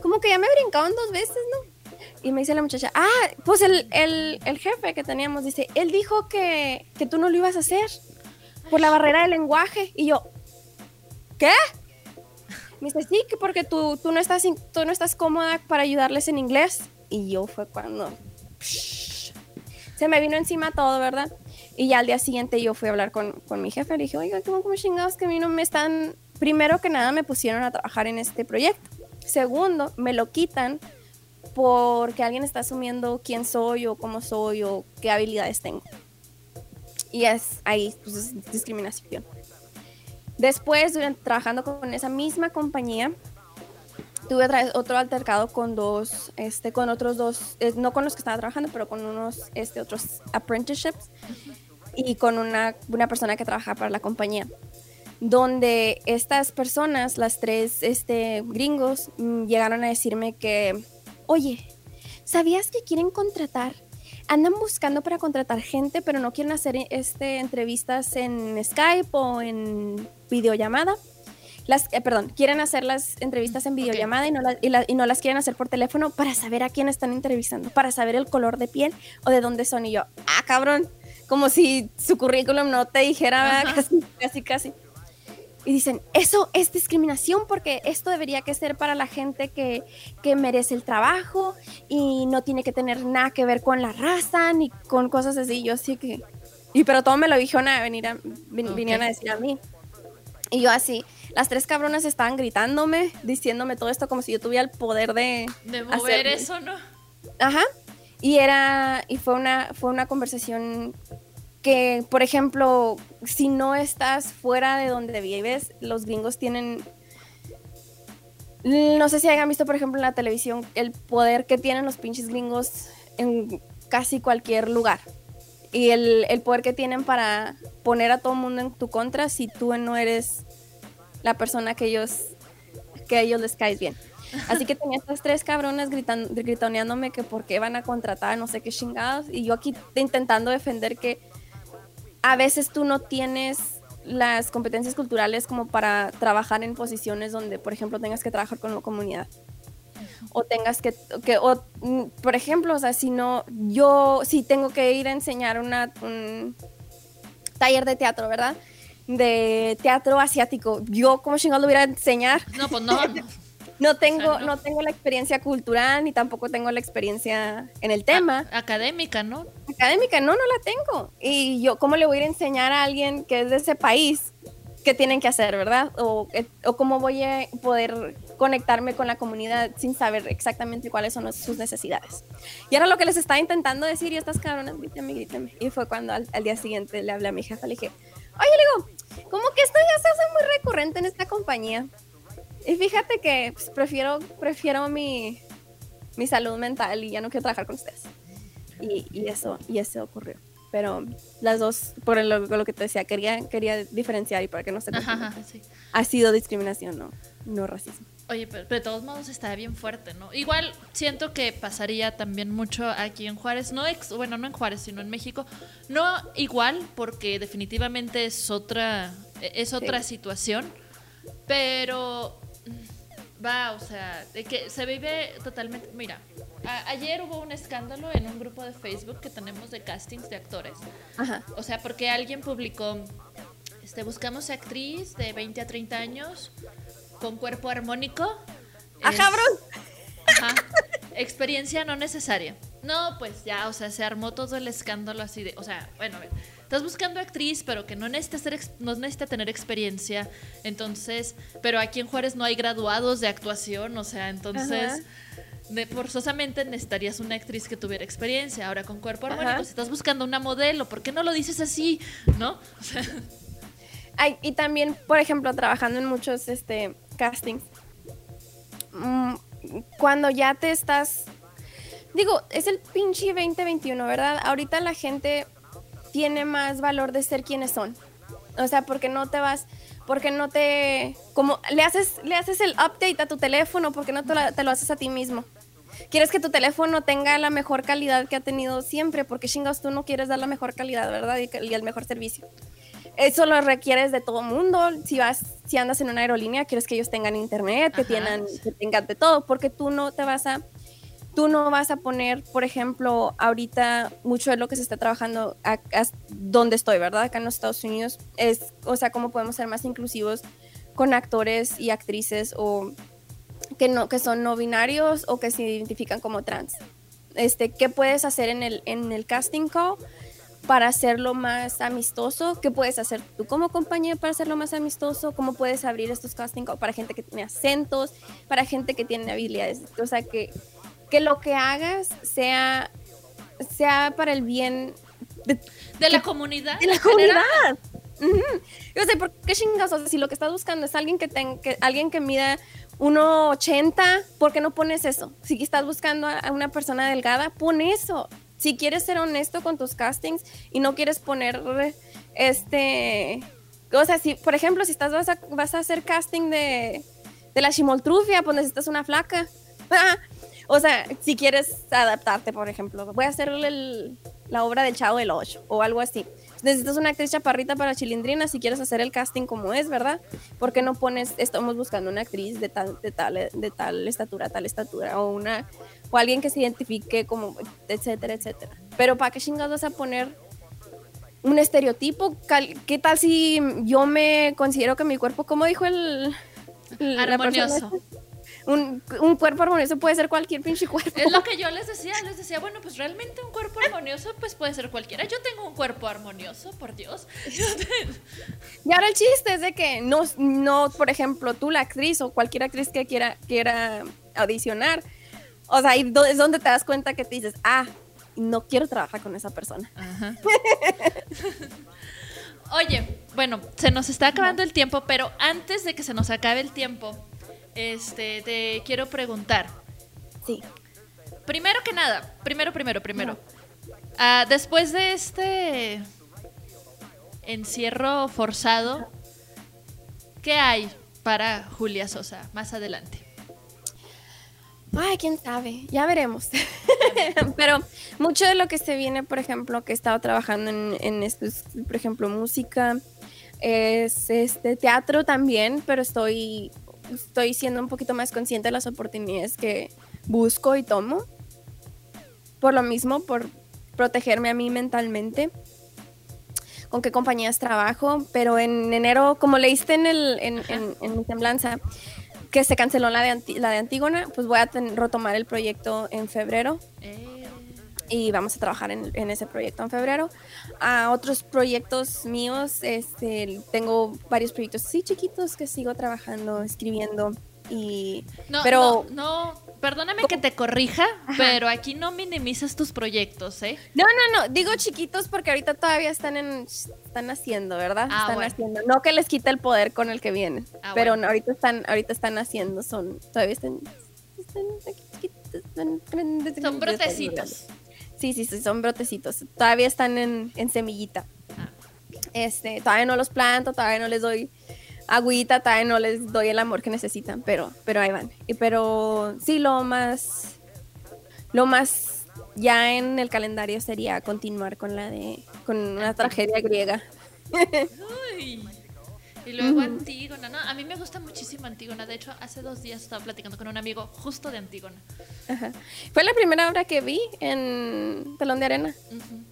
como que ya me brincaban dos veces, ¿no? Y me dice la muchacha, ah, pues el, el, el jefe que teníamos dice, él dijo que, que tú no lo ibas a hacer por la barrera del lenguaje. Y yo, ¿qué? Me dice, sí, que porque tú, tú, no estás, tú no estás cómoda para ayudarles en inglés. Y yo fue cuando se me vino encima todo, ¿verdad? Y ya al día siguiente yo fui a hablar con, con mi jefe. Le dije, oiga, ¿cómo, ¿cómo chingados que a mí no me están... Primero que nada me pusieron a trabajar en este proyecto. Segundo, me lo quitan porque alguien está asumiendo quién soy o cómo soy o qué habilidades tengo. Y es ahí, pues es discriminación. Después, durante, trabajando con esa misma compañía, tuve otro altercado con dos, este, con otros dos, eh, no con los que estaba trabajando, pero con unos, este, otros apprenticeships y con una, una persona que trabaja para la compañía. Donde estas personas, las tres este, gringos, mm, llegaron a decirme que, oye, ¿sabías que quieren contratar? Andan buscando para contratar gente, pero no quieren hacer este, entrevistas en Skype o en videollamada las, eh, perdón, quieren hacer las entrevistas en videollamada y, no y, no las quieren hacer por teléfono para saber a quién están entrevistando, para saber el color de piel o de dónde son. Y yo, ah, cabrón, como si su currículum no te dijera casi, casi, casi. Y dicen, eso es discriminación porque esto debería que ser para la gente que, que, merece el trabajo y no tiene que tener nada que ver con la raza ni con cosas así. Yo sí que... Y pero todo me lo dijeron a venir a, vinieron a decir a mí. Y yo así, las tres cabronas estaban gritándome, diciéndome todo esto como si yo tuviera el poder de... De mover eso, ¿no? Ajá. Y era, y fue una, fue una conversación que, por ejemplo, si no estás fuera de donde vives, los gringos tienen... No sé si hayan visto, por ejemplo, en la televisión el poder que tienen los pinches gringos en casi cualquier lugar. Y el, el poder que tienen para poner a todo el mundo en tu contra si tú no eres la persona que ellos, que a ellos les caes bien. Así que tenía estas tres cabronas gritando, gritoneándome que por qué van a contratar no sé qué chingados. Y yo aquí intentando defender que a veces tú no tienes las competencias culturales como para trabajar en posiciones donde, por ejemplo, tengas que trabajar con la comunidad. O tengas que, que o, mm, por ejemplo, o sea, si no, yo, si tengo que ir a enseñar una, un taller de teatro, ¿verdad? De teatro asiático. Yo, como chingado lo voy a enseñar? No, pues no. no tengo, no. tengo la experiencia cultural ni tampoco tengo la experiencia en el tema. académica, ¿no? Académica, no, no la tengo. Y yo, ¿cómo le voy a ir a enseñar a alguien que es de ese país qué tienen que hacer, verdad? O, o cómo voy a poder conectarme con la comunidad sin saber exactamente cuáles son sus necesidades. Y era lo que les estaba intentando decir y estas cabronas, grítame, grítame. Y fue cuando al, al día siguiente le hablé a mi jefa, le dije, Oye, le digo, como que esto ya se hace muy recurrente en esta compañía. Y fíjate que pues, prefiero, prefiero mi, mi salud mental y ya no quiero trabajar con ustedes. Y, y eso, y eso ocurrió. Pero las dos, por lo, lo, que te decía, quería, quería diferenciar y para que no se sí. ha sido discriminación, no, no racismo. Oye, pero, de todos modos está bien fuerte, ¿no? Igual siento que pasaría también mucho aquí en Juárez, no ex, bueno, no en Juárez, sino en México. No igual, porque definitivamente es otra, es otra situación, pero mm, va, o sea, de que se vive totalmente. Mira, ayer hubo un escándalo en un grupo de Facebook que tenemos de castings de actores. Ajá. O sea, porque alguien publicó, este, buscamos actriz de 20 a 30 años con cuerpo armónico. ¡Ajá, bro! Ajá. Experiencia no necesaria. No, pues ya, o sea, se armó todo el escándalo así de. O sea, bueno, estás buscando actriz, pero que no necesita, ser, no necesita tener experiencia. Entonces, pero aquí en Juárez no hay graduados de actuación, o sea, entonces. forzosamente necesitarías una actriz que tuviera experiencia. Ahora con cuerpo armónico, si estás buscando una modelo, ¿por qué no lo dices así? ¿No? O sea, y también, por ejemplo, trabajando en muchos este, castings, mm, cuando ya te estás, digo, es el pinche 2021, ¿verdad? Ahorita la gente tiene más valor de ser quienes son. O sea, porque no te vas, porque no te, como, le haces, le haces el update a tu teléfono, porque no te, te lo haces a ti mismo. Quieres que tu teléfono tenga la mejor calidad que ha tenido siempre, porque chingados tú no quieres dar la mejor calidad, ¿verdad? Y, y el mejor servicio eso lo requieres de todo mundo. Si vas, si andas en una aerolínea, quieres que ellos tengan internet, que, tengan, que tengan de todo, porque tú no te vas a, tú no vas a poner, por ejemplo, ahorita mucho de lo que se está trabajando acá, donde estoy, ¿verdad? Acá en los Estados Unidos, es, o sea, cómo podemos ser más inclusivos con actores y actrices o que no, que son no binarios o que se identifican como trans. Este, ¿qué puedes hacer en el, en el casting call? Para hacerlo más amistoso. ¿Qué puedes hacer tú como compañía para hacerlo más amistoso? ¿Cómo puedes abrir estos casting para gente que tiene acentos, para gente que tiene habilidades? O sea, que, que lo que hagas sea, sea para el bien de, De la comunidad. de la general. comunidad. Yo sé, ¿por qué chingas? O sea, si lo que estás buscando es alguien que, ten- que alguien que mida 1,80, ¿por qué no pones eso? Si estás buscando a una persona delgada, pon eso. Si quieres ser honesto con tus castings y no quieres poner este. O sea, si, por ejemplo, si estás vas a, vas a hacer casting de, de la chimoltrufia, pues necesitas una flaca. o sea, si quieres adaptarte, por ejemplo, voy a hacer el- la obra del Chavo del Ocho o algo así. Necesitas una actriz chaparrita para Chilindrina si quieres hacer el casting como es, ¿verdad? ¿Por qué no pones, estamos buscando una actriz de tal, de tal, de tal estatura, tal estatura, o una, o alguien que se identifique como, etcétera, etcétera. Pero ¿para qué chingados vas a poner un estereotipo? ¿Qué tal si yo me considero que mi cuerpo, como dijo el... la persona Armonioso. Un, un cuerpo armonioso puede ser cualquier pinche cuerpo. Es lo que yo les decía, les decía, bueno, pues realmente un cuerpo armonioso pues puede ser cualquiera. Yo tengo un cuerpo armonioso, por Dios. Y ahora el chiste es de que no, no, por ejemplo, tú la actriz o cualquier actriz que quiera, quiera audicionar, o sea, ahí es donde te das cuenta que te dices, ah, no quiero trabajar con esa persona. Ajá. Oye, bueno, se nos está acabando el tiempo, pero antes de que se nos acabe el tiempo, este, te quiero preguntar. Sí. Primero que nada, primero, primero, primero. Ah, después de este encierro forzado, ¿qué hay para Julia Sosa más adelante? Ay, quién sabe, ya veremos. Pero mucho de lo que se viene, por ejemplo, que he estado trabajando en, en esto es, por ejemplo, música, es este teatro también, pero estoy, estoy siendo un poquito más consciente de las oportunidades que busco y tomo. Por lo mismo, por protegerme a mí mentalmente. Con qué compañías trabajo, pero en enero, como leíste en, el, en, en- en mi semblanza, que se canceló la de, Anti- la de Antígona, pues voy a ten- retomar el proyecto en febrero Eh, y vamos a trabajar en, en ese proyecto en febrero. A otros proyectos míos, este, tengo varios proyectos así chiquitos que sigo trabajando, escribiendo y... no, pero... no, no, perdóname que te corrija, pero aquí no minimices tus proyectos, ¿eh? No, no, no, digo chiquitos porque ahorita todavía están en, están haciendo, ¿verdad? Ah, están bueno. haciendo. No que les quita el poder con el que vienen, Ah, pero bueno. no, ahorita están, ahorita están haciendo, son, todavía están, están chiquitos, están grandes, Son grandes, brotecitos. Sí, sí, sí, son brotecitos. Todavía están en, en semillita. Este, todavía no los planto, todavía no les doy agüita, todavía no les doy el amor que necesitan, pero, pero ahí van. Y pero sí, lo más, lo más ya en el calendario sería continuar con la de, con una tragedia griega. Uy. Y luego. Antígona, ¿no? A mí me gusta muchísimo Antígona. De hecho, hace dos días estaba platicando con un amigo justo de Antígona. Ajá. Fue la primera obra que vi en Telón de Arena. Ujú.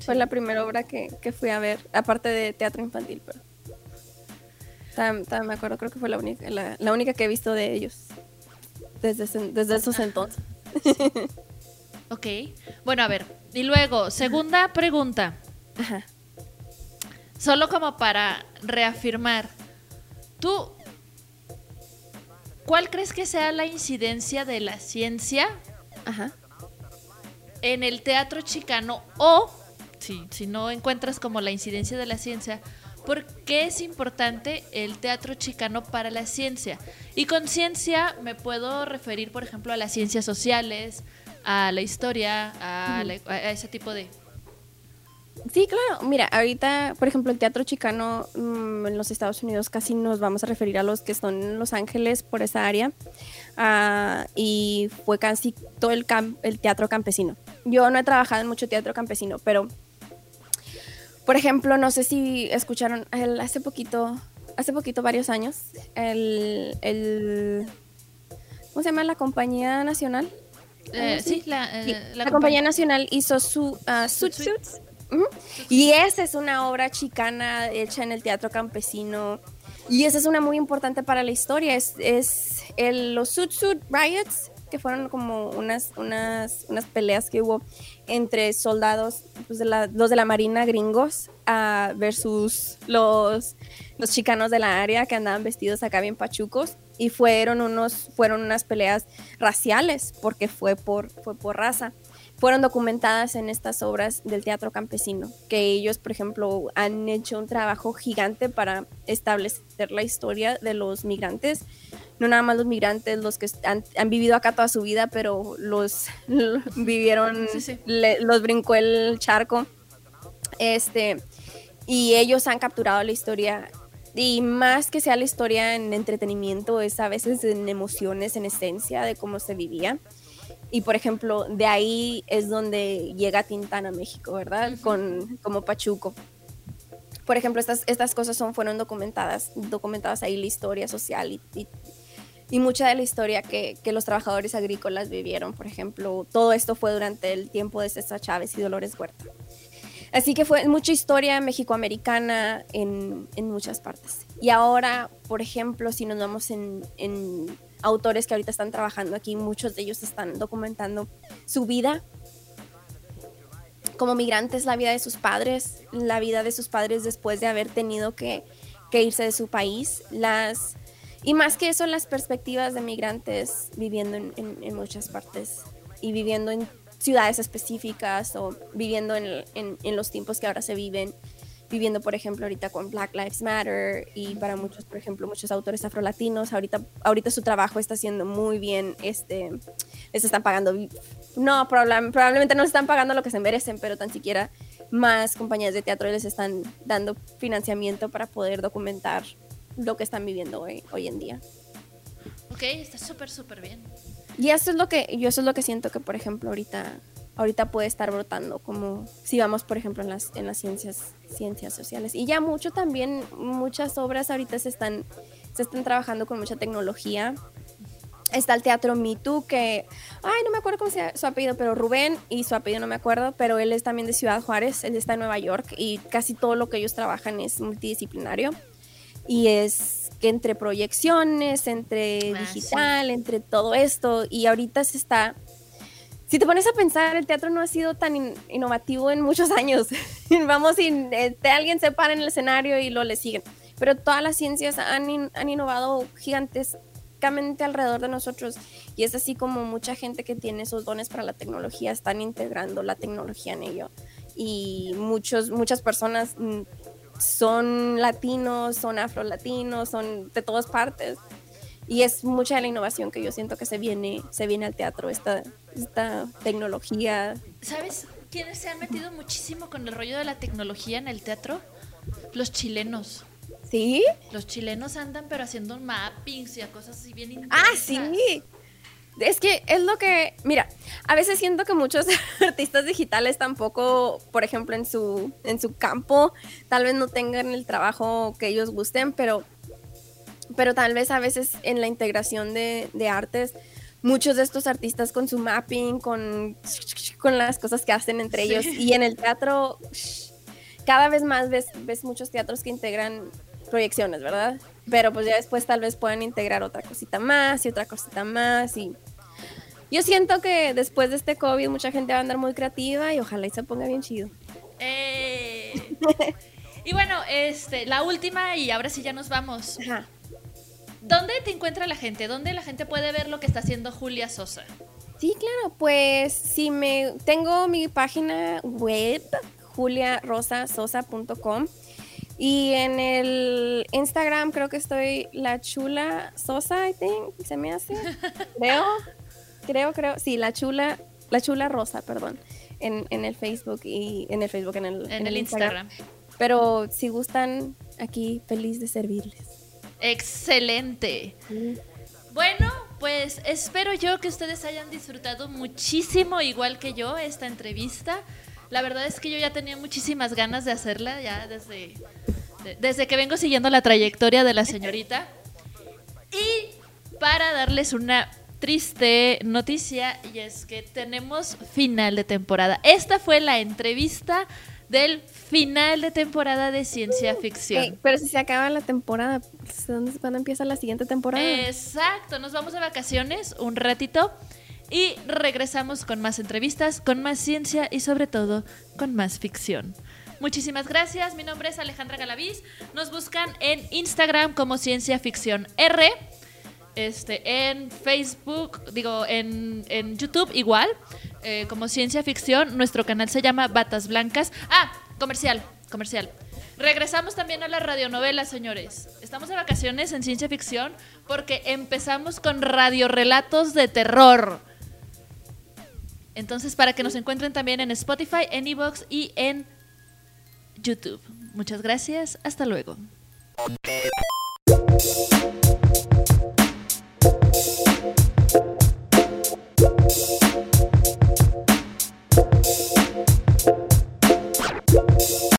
Fue la primera obra que, que fui a ver, aparte de teatro infantil, pero. Tam- tam- me acuerdo, creo que fue la única, la, la única que he visto de ellos. Desde, ese- desde esos entonces. Ok. Bueno, a ver. Y luego, segunda pregunta. Ajá. Solo como para reafirmar. ¿Tú cuál crees que sea la incidencia de la ciencia Ajá. en el teatro chicano o si, si no encuentras como la incidencia de la ciencia, ¿por qué es importante el teatro chicano para la ciencia? Y con ciencia me puedo referir, por ejemplo, a las ciencias sociales, a la historia, a, la- a ese tipo de... Sí, claro. Mira, ahorita, por ejemplo, el teatro chicano mm, en los Estados Unidos casi nos vamos a referir a los que están en Los Ángeles por esa área. Ah, y fue casi todo el, cam- el teatro campesino. Yo no he trabajado en mucho teatro campesino, pero Por ejemplo, no sé si escucharon el, hace poquito, hace poquito, varios años, el, el ¿cómo se llama? La compañía nacional. Eh, sí, la, eh, Sí, la la, compañía nacional hizo su uh, Suit Suit. Suits. Y esa es una obra chicana hecha en el teatro campesino. Y esa es una muy importante para la historia. Es, el, los Suit Suit Riots, que fueron como unas, unas, unas peleas que hubo entre soldados, pues, de la- los de la Marina gringos, ah, versus los, los chicanos de la área que andaban vestidos acá bien pachucos. Y fueron, unos, fueron unas peleas raciales, porque fue por, fue por raza fueron documentadas en estas obras del teatro campesino, que ellos, por ejemplo, han hecho un trabajo gigante para establecer la historia de los migrantes, no nada más los migrantes, los que han, han vivido acá toda su vida, pero los vivieron, Sí, sí. le- los brincó el charco, este, y ellos han capturado la historia. Y más que sea la historia en entretenimiento, es a veces en emociones, en esencia de cómo se vivía. Y por ejemplo, de ahí es donde llega Tintán a México, ¿verdad? Con, como Pachuco. Por ejemplo, estas, estas cosas son, fueron documentadas, documentadas ahí la historia social y, y, y mucha de la historia que, que los trabajadores agrícolas vivieron. Por ejemplo, todo esto fue durante el tiempo de César Chávez y Dolores Huerta. Así que fue mucha historia mexicoamericana en, en muchas partes. Y ahora, por ejemplo, si nos vamos en, en autores que ahorita están trabajando aquí, muchos de ellos están documentando su vida. Como migrantes, la vida de sus padres, la vida de sus padres después de haber tenido que, que irse de su país, las y más que eso, las perspectivas de migrantes viviendo en, muchas partes y viviendo en ciudades específicas o viviendo en, en- en los tiempos que ahora se viven, viviendo, por ejemplo, ahorita con Black Lives Matter y para muchos, por ejemplo, muchos autores afrolatinos, ahorita, ahorita su trabajo está siendo muy bien, este, les están pagando, no, probable- probablemente no les están pagando lo que se merecen, pero tan siquiera más compañías de teatro les están dando financiamiento para poder documentar lo que están viviendo hoy, hoy en día. Ok, está súper, súper bien. Y eso es lo que yo eso es lo que siento que por ejemplo ahorita ahorita puede estar brotando como si vamos por ejemplo en las en las ciencias ciencias sociales. Y ya mucho también muchas obras ahorita se están se están trabajando con mucha tecnología. Está el teatro Me Too que ay no me acuerdo cómo se llama su apellido pero Rubén y su apellido no me acuerdo pero él es también de Ciudad Juárez él está en Nueva York y casi todo lo que ellos trabajan es multidisciplinario. Y es que entre proyecciones, entre Ah, digital, entre todo esto, y ahorita se está... Si te pones a pensar, el teatro no ha sido tan in- innovativo en muchos años. Vamos, y este, alguien se para en el escenario y lo le siguen. Pero todas las ciencias han, han innovado gigantescamente alrededor de nosotros. Y es así como mucha gente que tiene esos dones para la tecnología están integrando la tecnología en ello. Y muchos, muchas personas mm, son latinos, son afrolatinos, son de todas partes. Y es mucha de la innovación que yo siento que se viene, se viene al teatro, esta, esta tecnología. ¿Sabes quiénes se han metido muchísimo con el rollo de la tecnología en el teatro? Los chilenos. ¿Sí? Los chilenos andan pero haciendo mappings y a cosas así bien intensas. Ah, sí. Es que es lo que, mira, a veces siento que muchos artistas digitales tampoco, por ejemplo, en su, en su campo, tal vez no tengan el trabajo que ellos gusten, pero, pero tal vez a veces en la integración de, de artes, muchos de estos artistas con su mapping, con, con las cosas que hacen entre Sí. ellos, y en el teatro, cada vez más ves, ves muchos teatros que integran proyecciones, ¿verdad? Pero pues ya después tal vez puedan integrar otra cosita más y otra cosita más y yo siento que después de este COVID mucha gente va a andar muy creativa y ojalá y se ponga bien chido. Eh. y bueno, este, la última y ahora sí ya nos vamos. Ajá. ¿Dónde te encuentra la gente? ¿Dónde la gente puede ver lo que está haciendo Julia Sosa? Sí, claro, pues si me tengo mi página web juliarosasosa.com y en el Instagram creo que estoy la chula Sosa, I think, se me hace. Creo, creo, creo, sí, la chula, la chula rosa, perdón, en, en el Facebook y en el Facebook, en el, En el Instagram. Pero si gustan, aquí feliz de servirles. Excelente. Bueno, pues espero yo que ustedes hayan disfrutado muchísimo, igual que yo, esta entrevista. La verdad es que yo ya tenía muchísimas ganas de hacerla, ya desde, de- desde que vengo siguiendo la trayectoria de la señorita. Y para darles una triste noticia, y es que tenemos final de temporada. Esta fue la entrevista del final de temporada de ciencia ficción. Ey, pero si se acaba la temporada, ¿dónde cuándo empieza la siguiente temporada? Exacto, nos vamos de vacaciones un ratito y regresamos con más entrevistas, con más ciencia y sobre todo con más ficción. Muchísimas gracias, mi nombre es Alejandra Galaviz, nos buscan en Instagram como Ciencia Ficción R, este, en Facebook, digo, en, en YouTube igual, eh, como Ciencia Ficción, nuestro canal se llama Batas Blancas. Ah, comercial, comercial. Regresamos también a las radionovelas, señores. Estamos de vacaciones en ciencia ficción porque empezamos con radiorelatos de terror. Entonces, para que nos encuentren también en Spotify, en Evox y en YouTube. Muchas gracias. Hasta luego. thank